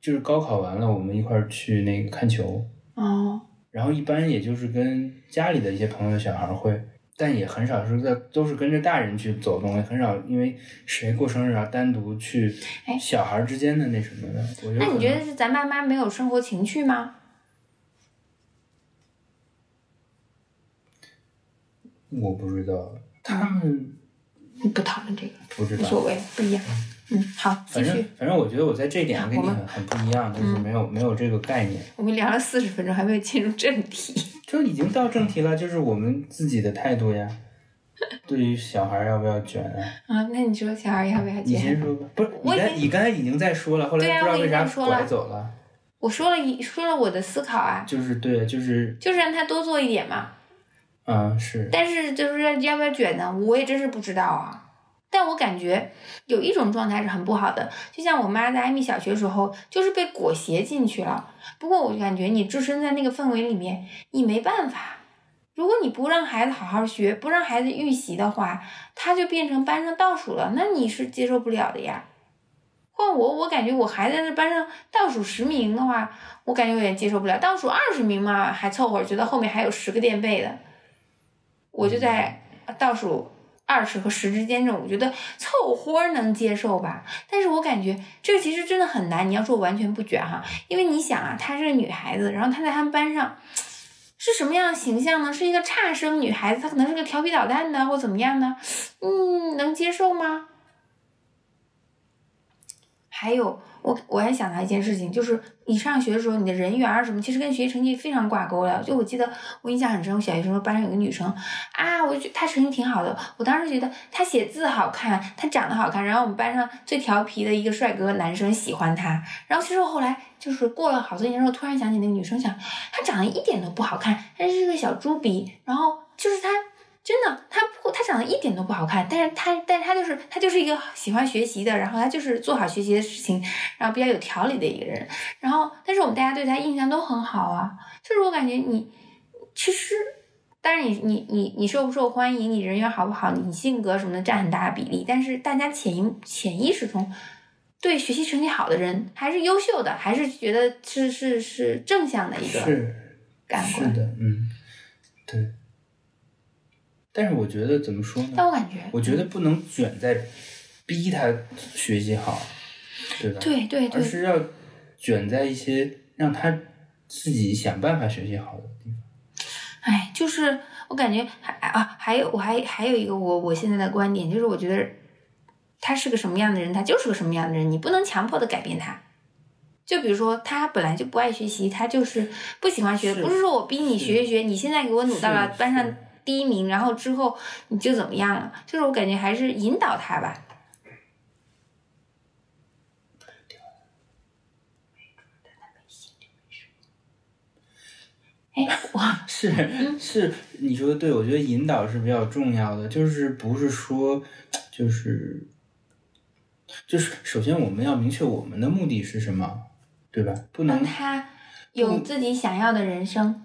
就是高考完了，我们一块儿去那个看球，哦，然后一般也就是跟家里的一些朋友的小孩儿会，但也很少是在都是跟着大人去走动，也很少因为谁过生日啊单独去哎小孩儿之间的那什么的。我觉得那你觉得是咱爸妈没有生活情趣吗？我不知道，他们不讨论这个，不知道。无所谓，不一样。嗯，好，继反正。反正我觉得我在这一点跟你很很不一样，就是没有没有这个概念。我们聊了四十分钟，还没有进入正题。就已经到正题了，就是我们自己的态度呀。对于小孩要不要卷啊？啊，那你说小孩要不要卷你先？说吧。不是，我已你刚你刚才已经在说了，后来不知道为啥拐走了。我说了一说了我的思考啊，就是对，就是就是让他多做一点嘛。嗯是，但是就是要要不要卷呢？我也真是不知道啊。但我感觉有一种状态是很不好的，就像我妈在艾米小学时候，就是被裹挟进去了。不过我感觉你置身在那个氛围里面，你没办法。如果你不让孩子好好学，不让孩子预习的话，他就变成班上倒数了，那你是接受不了的呀。换我，我感觉我孩子在班上倒数十名的话，我感觉有点接受不了。倒数二十名嘛，还凑合，觉得后面还有十个垫背的。我就在倒数二十和十之间这种，我觉得凑合能接受吧。但是我感觉这个其实真的很难。你要说完全不卷哈，因为你想啊，她是个女孩子，然后她在他们班上是什么样的形象呢？是一个差生女孩子，她可能是个调皮捣蛋的或怎么样呢，嗯，能接受吗？还有，我我还想到一件事情，就是你上学的时候，你的人缘什么，其实跟学习成绩非常挂钩的。就我记得我印象很深，我小学时候班上有个女生啊，我就觉得她成绩挺好的，我当时觉得她写字好看，她长得好看，然后我们班上最调皮的一个帅哥男生喜欢她。然后其实我后来就是过了好多年之后，突然想起那个女生，想她长得一点都不好看，她是个小猪鼻，然后就是她。真的，他不，他长得一点都不好看，但是他，但是他就是，他就是一个喜欢学习的，然后他就是做好学习的事情，然后比较有条理的一个人。然后，但是我们大家对他印象都很好啊，就是我感觉你其实，当然你你你你受不受欢迎，你人缘好不好，你性格什么的占很大的比例，但是大家潜意潜意识中对学习成绩好的人还是优秀的，还是觉得是是是正向的一个是感官。是的，嗯，对。但是我觉得怎么说呢？但我感觉，我觉得不能卷在逼他学习好，对吧？对对对，而是要卷在一些让他自己想办法学习好的地方。哎，就是我感觉还啊，还有我还还有一个我我现在的观点，就是我觉得他是个什么样的人，他就是个什么样的人，你不能强迫的改变他。就比如说，他本来就不爱学习，他就是不喜欢学，是不是说我逼你学一学，你现在给我努到了班上是第一名，然后之后你就怎么样了？就是我感觉还是引导他吧。哎，我 是嗯是，你说的对，我觉得引导是比较重要的，就是不是说，就是，就是首先我们要明确我们的目的是什么，对吧？不能，让他有自己想要的人生，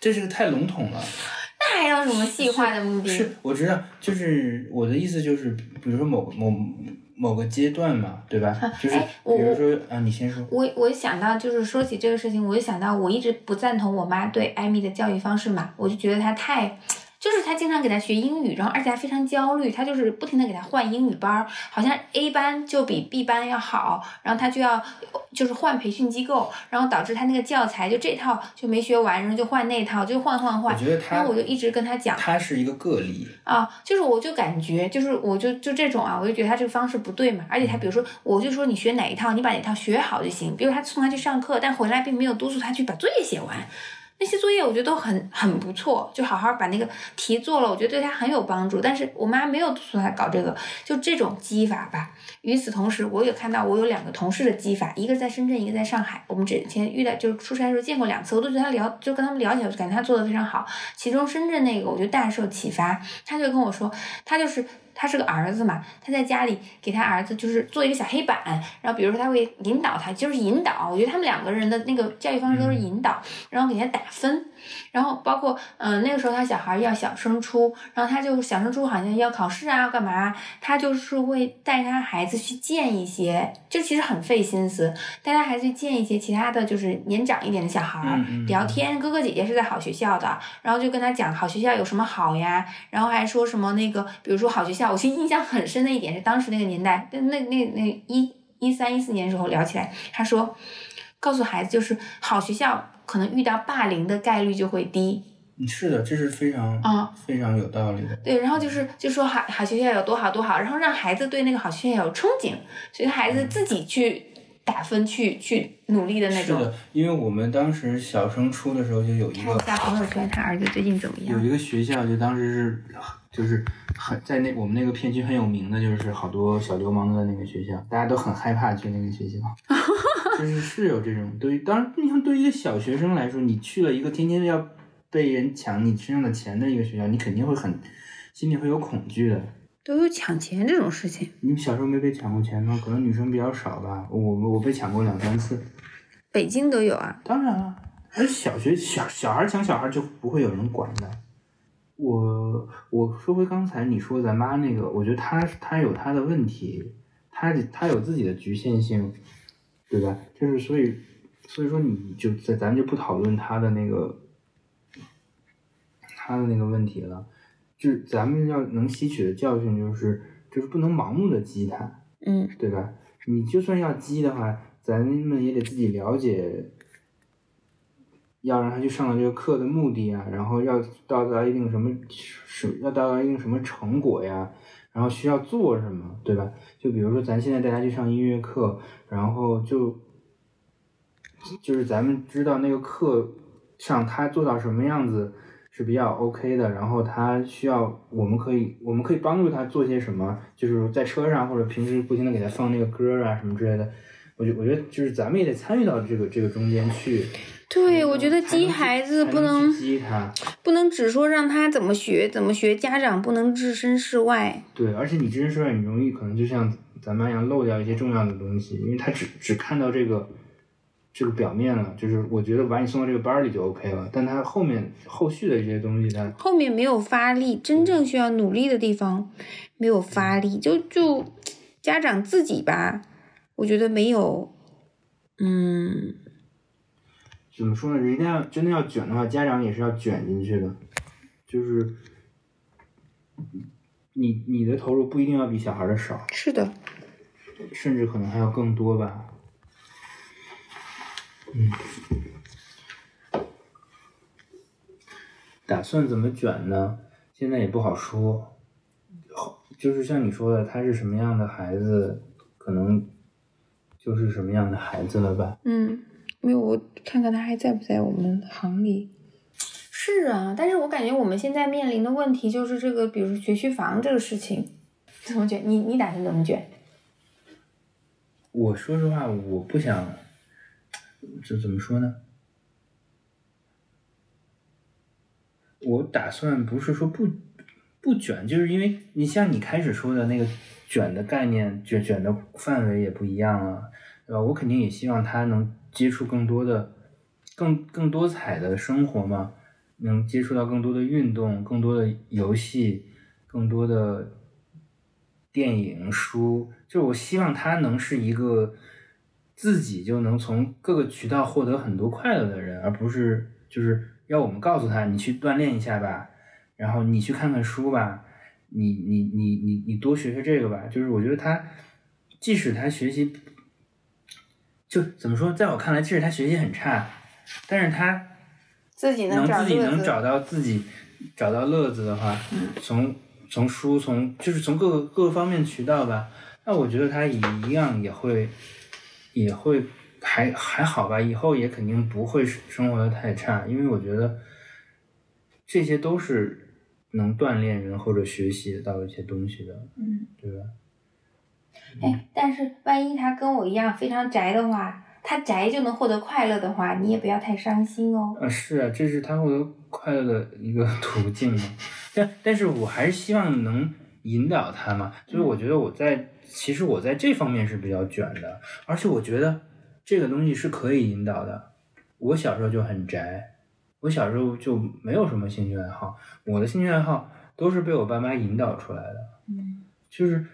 这是个太笼统了。那还有什么细化的目的？是，我知道，就是我的意思就是，比如说某某某个阶段嘛，对吧？就是比如说啊，你先说。我我想到就是说起这个事情，我就想到我一直不赞同我妈对艾米的教育方式嘛，我就觉得她太。就是他经常给他学英语，然后而且还非常焦虑，他就是不停的给他换英语班儿，好像 A 班就比 B 班要好，然后他就要就是换培训机构，然后导致他那个教材就这套就没学完，然后就换那套，就换换换我。觉得他然后我就一直跟他讲，他是一个个例，啊，就是我就感觉，就是我就就这种啊，我就觉得他这个方式不对嘛。而且他比如说，我就说你学哪一套，你把哪套学好就行。比如他送他去上课，但回来并没有督促他去把作业写完。那些作业我觉得都很很不错，就好好把那个题做了，我觉得对他很有帮助。但是我妈没有督促他搞这个，就这种激法吧。与此同时，我也看到我有两个同事的激法，一个在深圳，一个在上海。我们之前遇到就是出差的时候见过两次，我都觉得他聊就跟他们聊起来，感觉他做的非常好。其中深圳那个我就大受启发，他就跟我说，他就是他是个儿子嘛，他在家里给他儿子就是做一个小黑板，然后比如说他会引导他，就是引导。我觉得他们两个人的那个教育方式都是引导，然后给他打分，然后包括嗯、呃那个时候他小孩要小升初，然后他就小升初好像要考试啊，要干嘛，他就是会带他孩子去见一些，就其实很费心思，带他孩子去见一些其他的就是年长一点的小孩儿、嗯嗯。聊天，哥哥姐姐是在好学校的，然后就跟他讲好学校有什么好呀，然后还说什么那个，比如说好学校，我其实印象很深的一点是当时那个年代，那那那那一一三一四年的时候聊起来，他说告诉孩子就是好学校可能遇到霸凌的概率就会低，是的，这是非常啊非常有道理的。对，然后就是就说好好学校有多好多好，然后让孩子对那个好学校有憧憬，所以孩子自己去打分去去努力的那种。是的，因为我们当时小升初的时候就有一看个一下朋友圈，他儿子最近怎么样？有一个学校，就当时是就是很在那我们那个片区很有名的，就是好多小流氓的那个学校，大家都很害怕去那个学校，就是是有这种对于当然，你看对于一个小学生来说，你去了一个天天要被人抢你身上的钱的一个学校，你肯定会很心里会有恐惧的。都有抢钱这种事情，你小时候没被抢过钱吗？可能女生比较少吧，我我被抢过两三次。北京都有啊。当然了，而小学小小孩抢小孩就不会有人管的。我我说回刚才你说咱妈那个，我觉得她她有她的问题，她她有自己的局限性，对吧？就是所以所以说你就咱咱就不讨论他的那个他的那个问题了，就是咱们要能吸取的教训就是就是不能盲目的激他，嗯对吧？你就算要激的话，咱们也得自己了解，要让他去上的这个课的目的啊，然后要到达一定什么什要达到一定什么成果呀，然后需要做什么，对吧？就比如说咱现在带他去上音乐课，然后就就是咱们知道那个课上他做到什么样子是比较 OK 的，然后他需要我们可以我们可以帮助他做些什么，就是在车上或者平时不停的给他放那个歌啊什么之类的。我觉我觉得就是咱们也得参与到这个这个中间去。对，我觉得激孩子不能去激他。不能只说让他怎么学怎么学，家长不能置身事外。对，而且你置身事外，你容易可能就像咱们一样漏掉一些重要的东西，因为他只只看到这个这个表面了，就是我觉得把你送到这个班儿里就 OK 了，但他后面后续的一些东西他，后面没有发力，真正需要努力的地方没有发力，就就家长自己吧，我觉得没有，嗯，怎么说呢？人家要真的要卷的话，家长也是要卷进去的，就是你你的投入不一定要比小孩的少，是的，甚至可能还要更多吧。嗯，打算怎么卷呢？现在也不好说。后就是像你说的，他是什么样的孩子，可能就是什么样的孩子了吧。嗯，没有，我看看他还在不在我们行里。是啊，但是我感觉我们现在面临的问题就是这个，比如学区房这个事情，怎么卷？你你打算怎么卷？我说实话，我不想，这怎么说呢？我打算不是说不不卷，就是因为你像你开始说的那个卷的概念，卷卷的范围也不一样了，对吧？我肯定也希望他能接触更多的、更更多彩的生活嘛，能接触到更多的运动、更多的游戏、更多的电影、书，就是我希望他能是一个自己就能从各个渠道获得很多快乐的人，而不是就是要我们告诉他你去锻炼一下吧，然后你去看看书吧，你你你你你多学学这个吧。就是我觉得他即使他学习就怎么说，在我看来，其实他学习很差，但是他自己能自己。能找到自己找到乐子的话，从从书从就是从各个各个方面渠道吧，那我觉得他一样也会也会还还好吧，以后也肯定不会生活的太差，因为我觉得这些都是能锻炼人或者学习到一些东西的，嗯，对吧？哎，但是万一他跟我一样非常宅的话，他宅就能获得快乐的话，你也不要太伤心哦。啊，是啊，这是他获得快乐的一个 途径嘛。但但是我还是希望能引导他嘛。所以我觉得我在其实我在这方面是比较卷的，而且我觉得这个东西是可以引导的。我小时候就很宅，我小时候就没有什么兴趣爱好，我的兴趣爱好都是被我爸妈引导出来的。嗯就是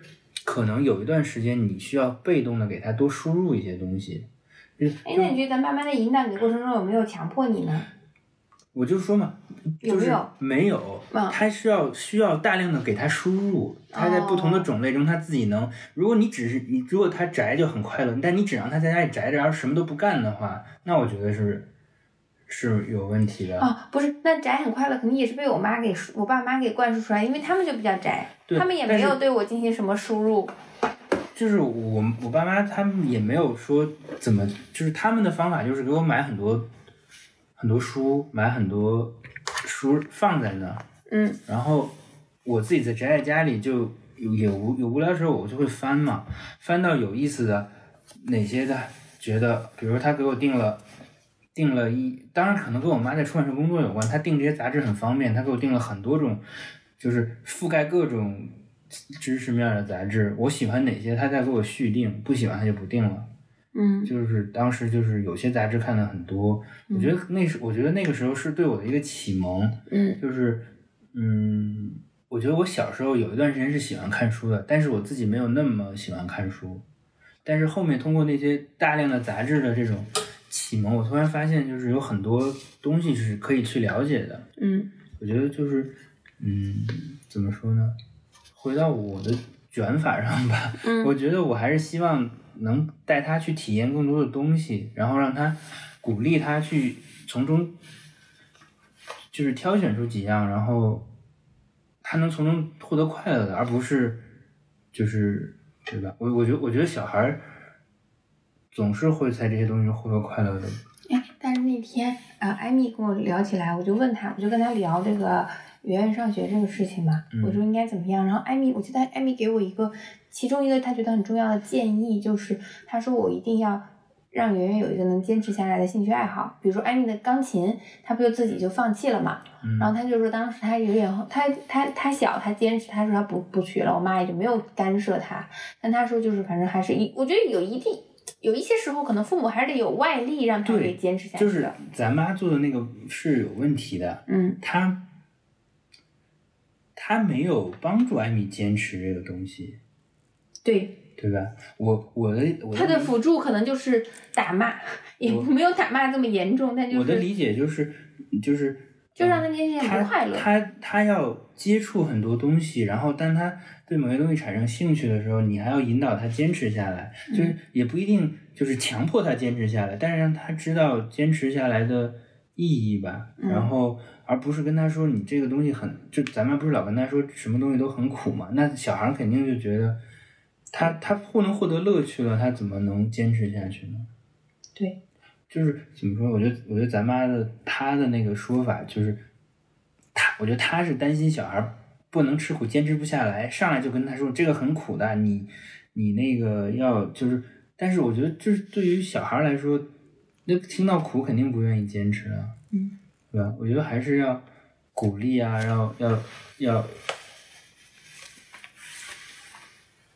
可能有一段时间你需要被动的给他多输入一些东西。就哎，那你觉得咱爸妈在引导你的过程中有没有强迫你呢？我就说嘛，就是有没有没有嗯他需要需要大量的给他输入，他在不同的哦种类中他自己能。如果你只是你，如果他宅就很快乐，但你只让他在家里宅着，然后什么都不干的话，那我觉得是是有问题的。啊，不是，那宅很快乐，肯定也是被我妈给输我爸妈给灌输出来，因为他们就比较宅，他们也没有对我进行什么输入。就是我我爸妈他们也没有说怎么，就是他们的方法就是给我买很多很多书，买很多书放在那儿，嗯然后我自己在宅在家里就有有无有无聊的时候，我就会翻嘛，翻到有意思的哪些的，觉得比如他给我订了订了一，当然可能跟我妈在出版社工作有关，她订这些杂志很方便，她给我订了很多种，就是覆盖各种知识面的杂志，我喜欢哪些，她再给我续订，不喜欢她就不订了。嗯就是当时就是有些杂志看的很多，我觉得那时我觉得那个时候是对我的一个启蒙，嗯就是，嗯，我觉得我小时候有一段时间是喜欢看书的，但是我自己没有那么喜欢看书。但是后面通过那些大量的杂志的这种启蒙，我突然发现，就是有很多东西是可以去了解的。嗯我觉得就是，嗯，怎么说呢？回到我的卷法上吧，嗯 我觉得我还是希望能带他去体验更多的东西，然后让他鼓励他去从中就是挑选出几样，然后他能从中获得快乐的，而不是就是对吧？我我觉得我觉得小孩儿总是会在这些东西中获得快乐的。哎，但是那天啊，艾米跟我聊起来，我就问他，我就跟他聊这个圆圆上学这个事情嘛，嗯我说应该怎么样。然后艾米，我记得艾米给我一个，其中一个他觉得很重要的建议，就是他说我一定要让圆圆有一个能坚持下来的兴趣爱好，比如说艾米的钢琴，他不就自己就放弃了嘛。嗯然后他就说，当时他有点，他他他小，他坚持，他说他不不学了，我妈也就没有干涉他。但他说就是，反正还是一，我觉得有一定有一些时候，可能父母还是得有外力让他对给坚持下去。就是咱妈做的那个是有问题的，嗯她她没有帮助艾米坚持这个东西，对，对吧？我我的我他的辅助可能就是打骂，也没有打骂这么严重，但就是我的理解就是就是就让他这件事情他不快乐。他他要接触很多东西，然后当他对某些东西产生兴趣的时候，你还要引导他坚持下来，嗯就是也不一定就是强迫他坚持下来，但是让他知道坚持下来的意义吧。嗯然后而不是跟他说你这个东西很，就咱们不是老跟他说什么东西都很苦嘛？那小孩肯定就觉得他他不能获得乐趣了，他怎么能坚持下去呢？对，就是怎么说？我觉得，我觉得咱妈的她的那个说法就是，她，我觉得她是担心小孩不能吃苦，坚持不下来，上来就跟他说这个很苦的，你你那个要就是，但是我觉得就是对于小孩来说，那听到苦肯定不愿意坚持啊，嗯，对吧？我觉得还是要鼓励啊，要要要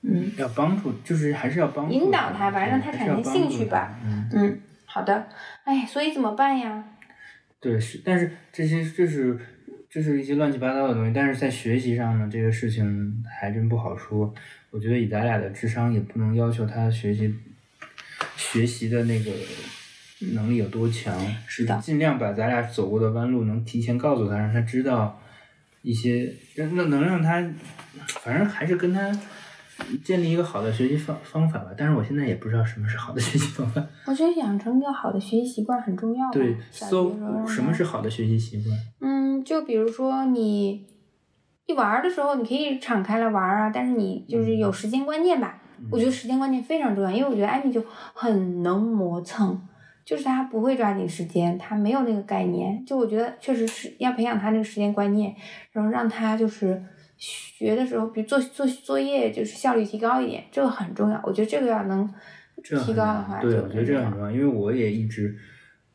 嗯要帮助，就是还是要帮助引导他吧对让他产生兴趣吧嗯。嗯，好的。哎，所以怎么办呀？对，是，但是这些这是这是一些乱七八糟的东西，但是在学习上呢，这个事情还真不好说。我觉得以咱俩的智商，也不能要求他学习学习的那个能力有多强，是的尽量把咱俩走过的弯路能提前告诉他，让他知道一些，让那能让他，反正还是跟他建立一个好的学习方方法吧。但是我现在也不知道什么是好的学习方法。我觉得养成一个好的学习习惯很重要。对，小学搜时候让什么是好的学习习惯？嗯，就比如说你一玩儿的时候，你可以敞开了玩儿啊，但是你就是有时间观念吧。我觉得时间观念非常重要，因为我觉得艾米就很能磨蹭，就是他不会抓紧时间，他没有那个概念。就我觉得确实是要培养他那个时间观念，然后让他就是学的时候，比如做做作业，就是效率提高一点，这个很重要。我觉得这个要能提高的难话，对，我觉得这个很重要，因为我也一直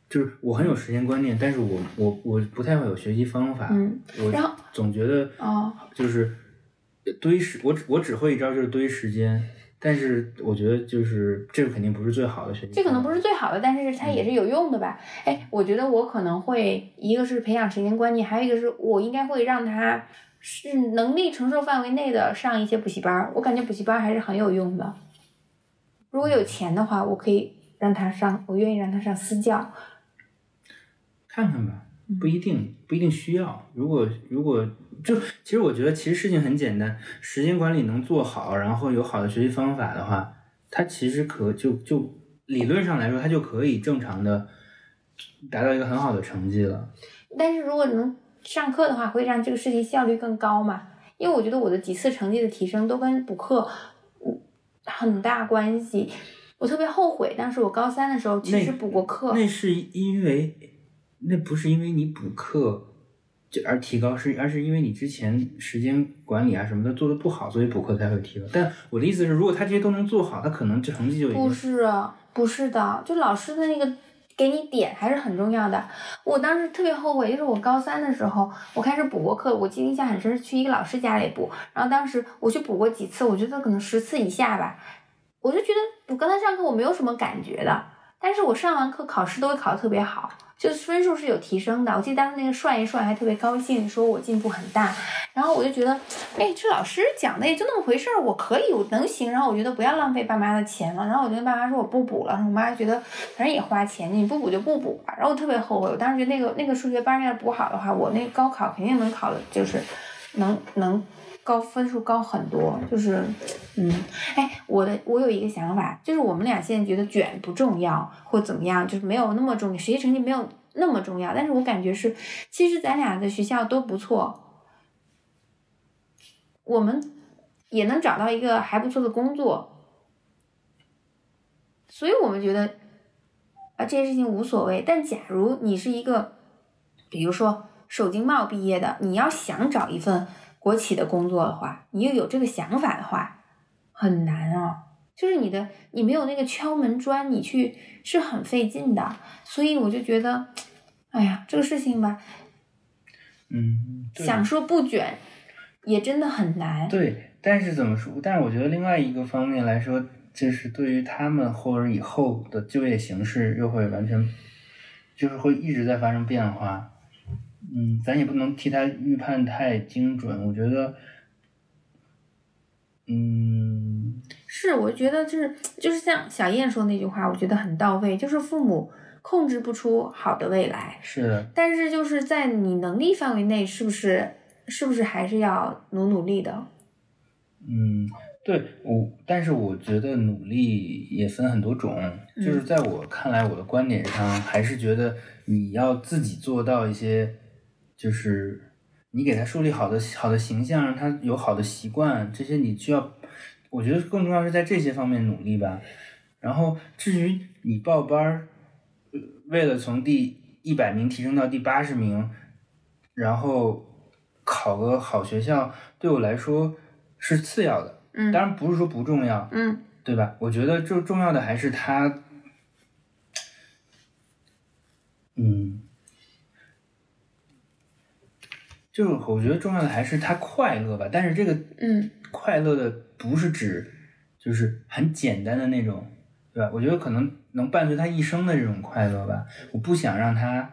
就是我很有时间观念，但是我我我不太会有学习方法，嗯，然后我总觉得哦，就是堆时，我只我只会一招就是堆时间，但是我觉得就是这个肯定不是最好的学习。这可能不是最好的，但是它也是有用的吧？哎，我觉得我可能会一个是培养时间观念，还有一个是我应该会让他是能力承受范围内的上一些补习班儿。我感觉补习班儿还是很有用的。如果有钱的话，我可以让他上，我愿意让他上私教。看看吧，嗯不一定不一定需要。如果如果就其实我觉得其实事情很简单，时间管理能做好，然后有好的学习方法的话，他其实可就就理论上来说，他就可以正常的达到一个很好的成绩了。但是如果能上课的话，会让这个事情效率更高嘛？因为我觉得我的几次成绩的提升都跟补课嗯很大关系。我特别后悔，当时我高三的时候其实补过课，那是因为那不是因为你补课就而提高，是而是因为你之前时间管理啊什么的做的不好，所以补课才会提高。但我的意思是，如果他这些都能做好，他可能这成绩就不是，不是的，就老师的那个给你点还是很重要的。我当时特别后悔，就是我高三的时候，我开始补过课，我记得印象很深，是去一个老师家里补。然后当时我去补过几次，我觉得可能十次以下吧，我就觉得我跟他上课我没有什么感觉的，但是我上完课考试都会考得特别好，就是分数是有提升的。我记得当时那个涮一涮还特别高兴，说我进步很大。然后我就觉得，哎，这老师讲的也就那么回事儿，我可以，我能行。然后我觉得不要浪费爸妈的钱了。然后我就跟爸妈说我不补了。我妈觉得反正也花钱，你不补就不补吧。然后我特别后悔，我当时觉得那个那个数学班要是补好的话，我那高考肯定能考的，就是能能高分数高很多。就是，嗯，哎，我的我有一个想法，就是我们俩现在觉得卷不重要或怎么样，就是没有那么重要，学习成绩没有那么重要。但是我感觉是，其实咱俩的学校都不错。我们也能找到一个还不错的工作，所以我们觉得啊这些事情无所谓。但假如你是一个，比如说首经贸毕业的，你要想找一份国企的工作的话，你又有这个想法的话，很难啊。就是你的你没有那个敲门砖，你去是很费劲的。所以我就觉得，哎呀，这个事情吧，嗯，想说不卷，也真的很难。对，但是怎么说？但是我觉得另外一个方面来说，就是对于他们或者以后的就业形势又会完全，就是会一直在发生变化。嗯，咱也不能替他预判太精准。我觉得，嗯，是，我觉得就是就是像小燕说那句话，我觉得很到位，就是父母控制不出好的未来，是的，但是就是在你能力范围内，是不是是不是还是要努努力的？嗯，对我，但是我觉得努力也分很多种，就是在我看来，我的观点上还是觉得你要自己做到一些，就是你给他树立好的好的形象，让他有好的习惯，这些你需要，我觉得更重要是在这些方面努力吧。然后至于你报班儿，呃为了从第一百名提升到第八十名，然后考个好学校，对我来说是次要的。嗯当然不是说不重要，嗯对吧？我觉得最重要的还是他，嗯，就是我觉得重要的还是他快乐吧。但是这个嗯快乐的不是指就是很简单的那种，对吧？我觉得可能能伴随他一生的这种快乐吧。我不想让他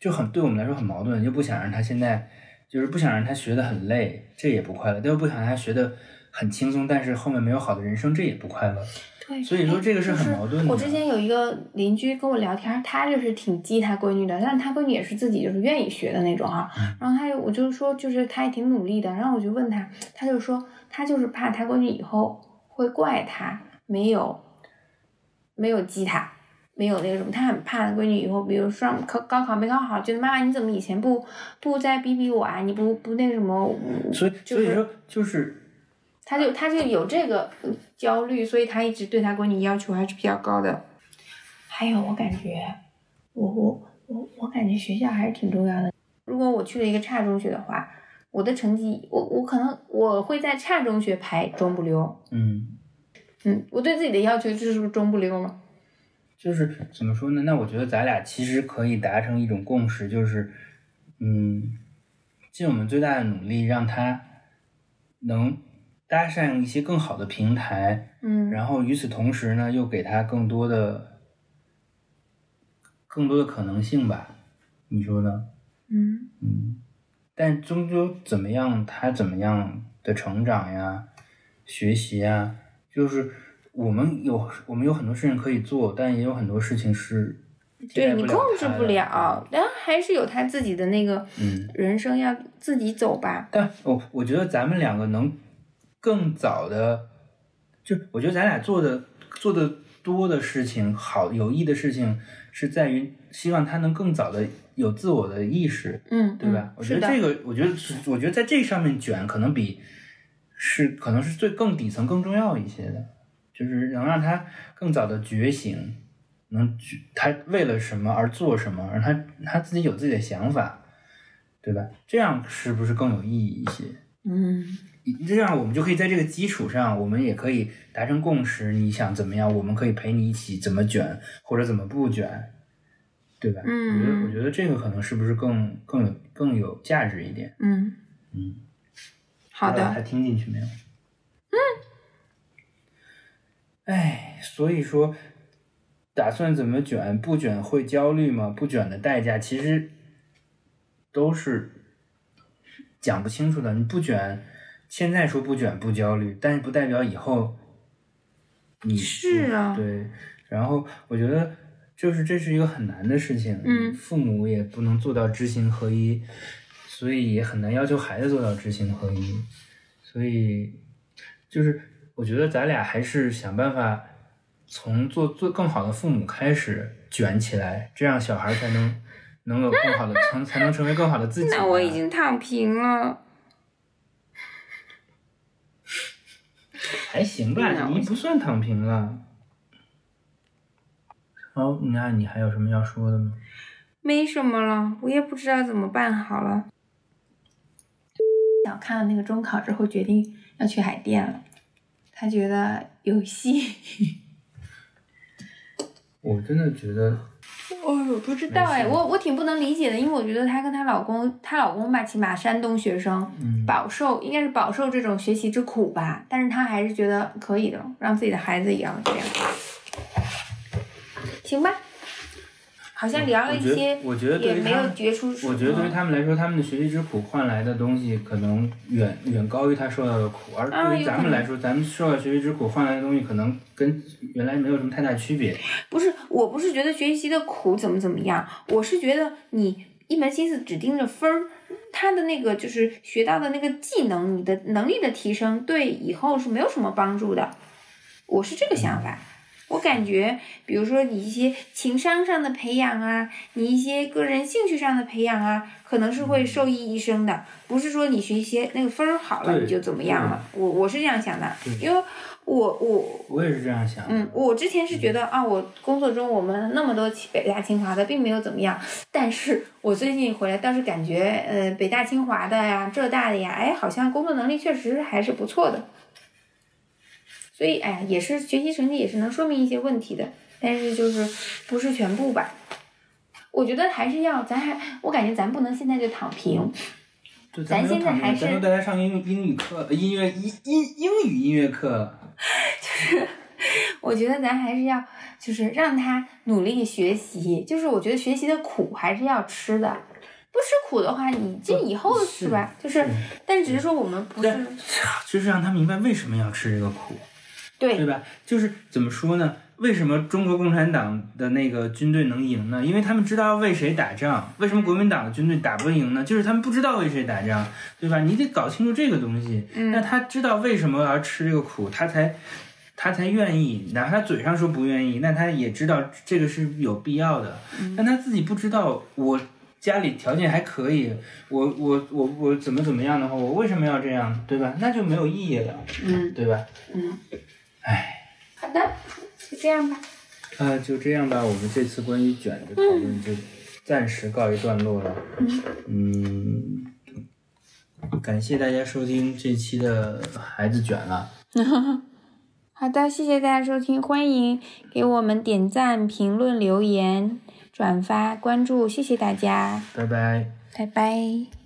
就很对我们来说很矛盾，就不想让他现在就是不想让他学的很累，这也不快乐；但又不想让他学的很轻松，但是后面没有好的人生，这也不快乐。对。所以说这个是很矛盾的我之前有一个邻居跟我聊天，他就是挺激他闺女的，但是他闺女也是自己就是愿意学的那种啊。嗯然后他就我就说，就是他也挺努力的，然后我就问他，他就说他就是怕他闺女以后会怪他没有没有激他。没有那个什么，他很怕闺女以后，比如说考高考没考好，觉得妈妈你怎么以前不不再逼逼我啊？你不不那什么？所以就是所以说就是他就他就有这个呃焦虑，所以他一直对他闺女要求还是比较高的。还有，我感觉，我我我我感觉学校还是挺重要的。如果我去了一个差中学的话，我的成绩，我我可能我会在差中学排中不溜。嗯。嗯，我对自己的要求就是中不溜嘛。就是怎么说呢？那我觉得咱俩其实可以达成一种共识，就是，嗯，尽我们最大的努力，让他能搭上一些更好的平台，嗯然后与此同时呢，又给他更多的、更多的可能性吧？你说呢？嗯嗯，但终究怎么样，他怎么样的成长呀、学习呀，就是我们有我们有很多事情可以做，但也有很多事情是对你控制不了，但还是有他自己的那个嗯，人生要自己走吧。但我我觉得咱们两个能更早的，就我觉得咱俩做的做的多的事情，好有益的事情，是在于希望他能更早的有自我的意识，嗯，对吧？嗯，我觉得这个，我觉得，我觉得在这上面卷，可能比是可能是最更底层更重要一些的，就是能让他更早的觉醒，能觉他为了什么而做什么，让他他自己有自己的想法，对吧？这样是不是更有意义一些？嗯这样我们就可以在这个基础上，我们也可以达成共识。你想怎么样，我们可以陪你一起怎么卷，或者怎么不卷，对吧？嗯我觉得我觉得这个可能是不是更更有更有价值一点？嗯嗯，好大家还的，听进去没有？嗯。哎，所以说，打算怎么卷？不卷会焦虑吗？不卷的代价其实都是讲不清楚的。你不卷，现在说不卷不焦虑，但是不代表以后你是啊对。然后我觉得，就是这是一个很难的事情，嗯父母也不能做到知行合一，所以也很难要求孩子做到知行合一。所以，就是我觉得咱俩还是想办法从做做更好的父母开始卷起来，这样小孩才能能有更好的成，才能成为更好的自己啊。那我已经躺平了。还行吧，你不算躺平了。哦，那你还有什么要说的吗？没什么了，我也不知道怎么办好了。小看了那个中考之后，决定要去海淀了。他觉得有戏，我真的觉得，哦，我不知道哎，我我挺不能理解的，因为我觉得她跟她老公，她老公吧，起码山东学生，嗯，饱受应该是饱受这种学习之苦吧，但是她还是觉得可以的，让自己的孩子也要这样，行吧？好像聊了一些，我觉得也没有于他们决出，我觉得对于嗯他们来说，他们的学习之苦换来的东西，可能远远高于他受到的苦。而对于咱们来说，咱们受到学习之苦换来的东西，可能跟原来没有什么太大区别。不是，我不是觉得学习的苦怎么怎么样，我是觉得你一门心思只盯着分儿，他的那个就是学到的那个技能，你的能力的提升，对以后是没有什么帮助的。我是这个想法。我感觉，比如说你一些情商上的培养啊，你一些个人兴趣上的培养啊，可能是会受益一生的。不是说你学习那个分儿好了你就怎么样了。我我是这样想的，因为我我我也是这样想。嗯，我之前是觉得啊，我工作中我们那么多北大清华的，并没有怎么样。但是我最近回来倒是感觉，呃，北大清华的呀，浙大的呀，哎，好像工作能力确实还是不错的。所以，哎呀，也是学习成绩也是能说明一些问题的，但是就是不是全部吧。我觉得还是要，咱还，我感觉咱不能现在就躺平。对，咱现在还是咱都带他上英英语课、呃音乐英英英语音乐课。就是我觉得咱还是要，就是让他努力学习。就是我觉得学习的苦还是要吃的，不吃苦的话，你这以后是是吧？就是，但只是说我们不是就是让他明白为什么要吃这个苦，对对吧？就是怎么说呢？为什么中国共产党的那个军队能赢呢？因为他们知道要为谁打仗。为什么国民党的军队打不赢呢？就是他们不知道为谁打仗，对吧？你得搞清楚这个东西。嗯那他知道为什么要吃这个苦，他才他才愿意。哪怕他嘴上说不愿意，那他也知道这个是有必要的。嗯但他自己不知道，我家里条件还可以，我我我我怎么怎么样的话，我为什么要这样，对吧？那就没有意义了，嗯对吧？嗯，唉。好的，就这样吧。啊，就这样吧，我们这次关于卷的讨论就暂时告一段落了。嗯，感谢大家收听这期的《孩子卷了》。好的，谢谢大家收听，欢迎给我们点赞、评论、留言、转发、关注，谢谢大家，拜拜。拜拜。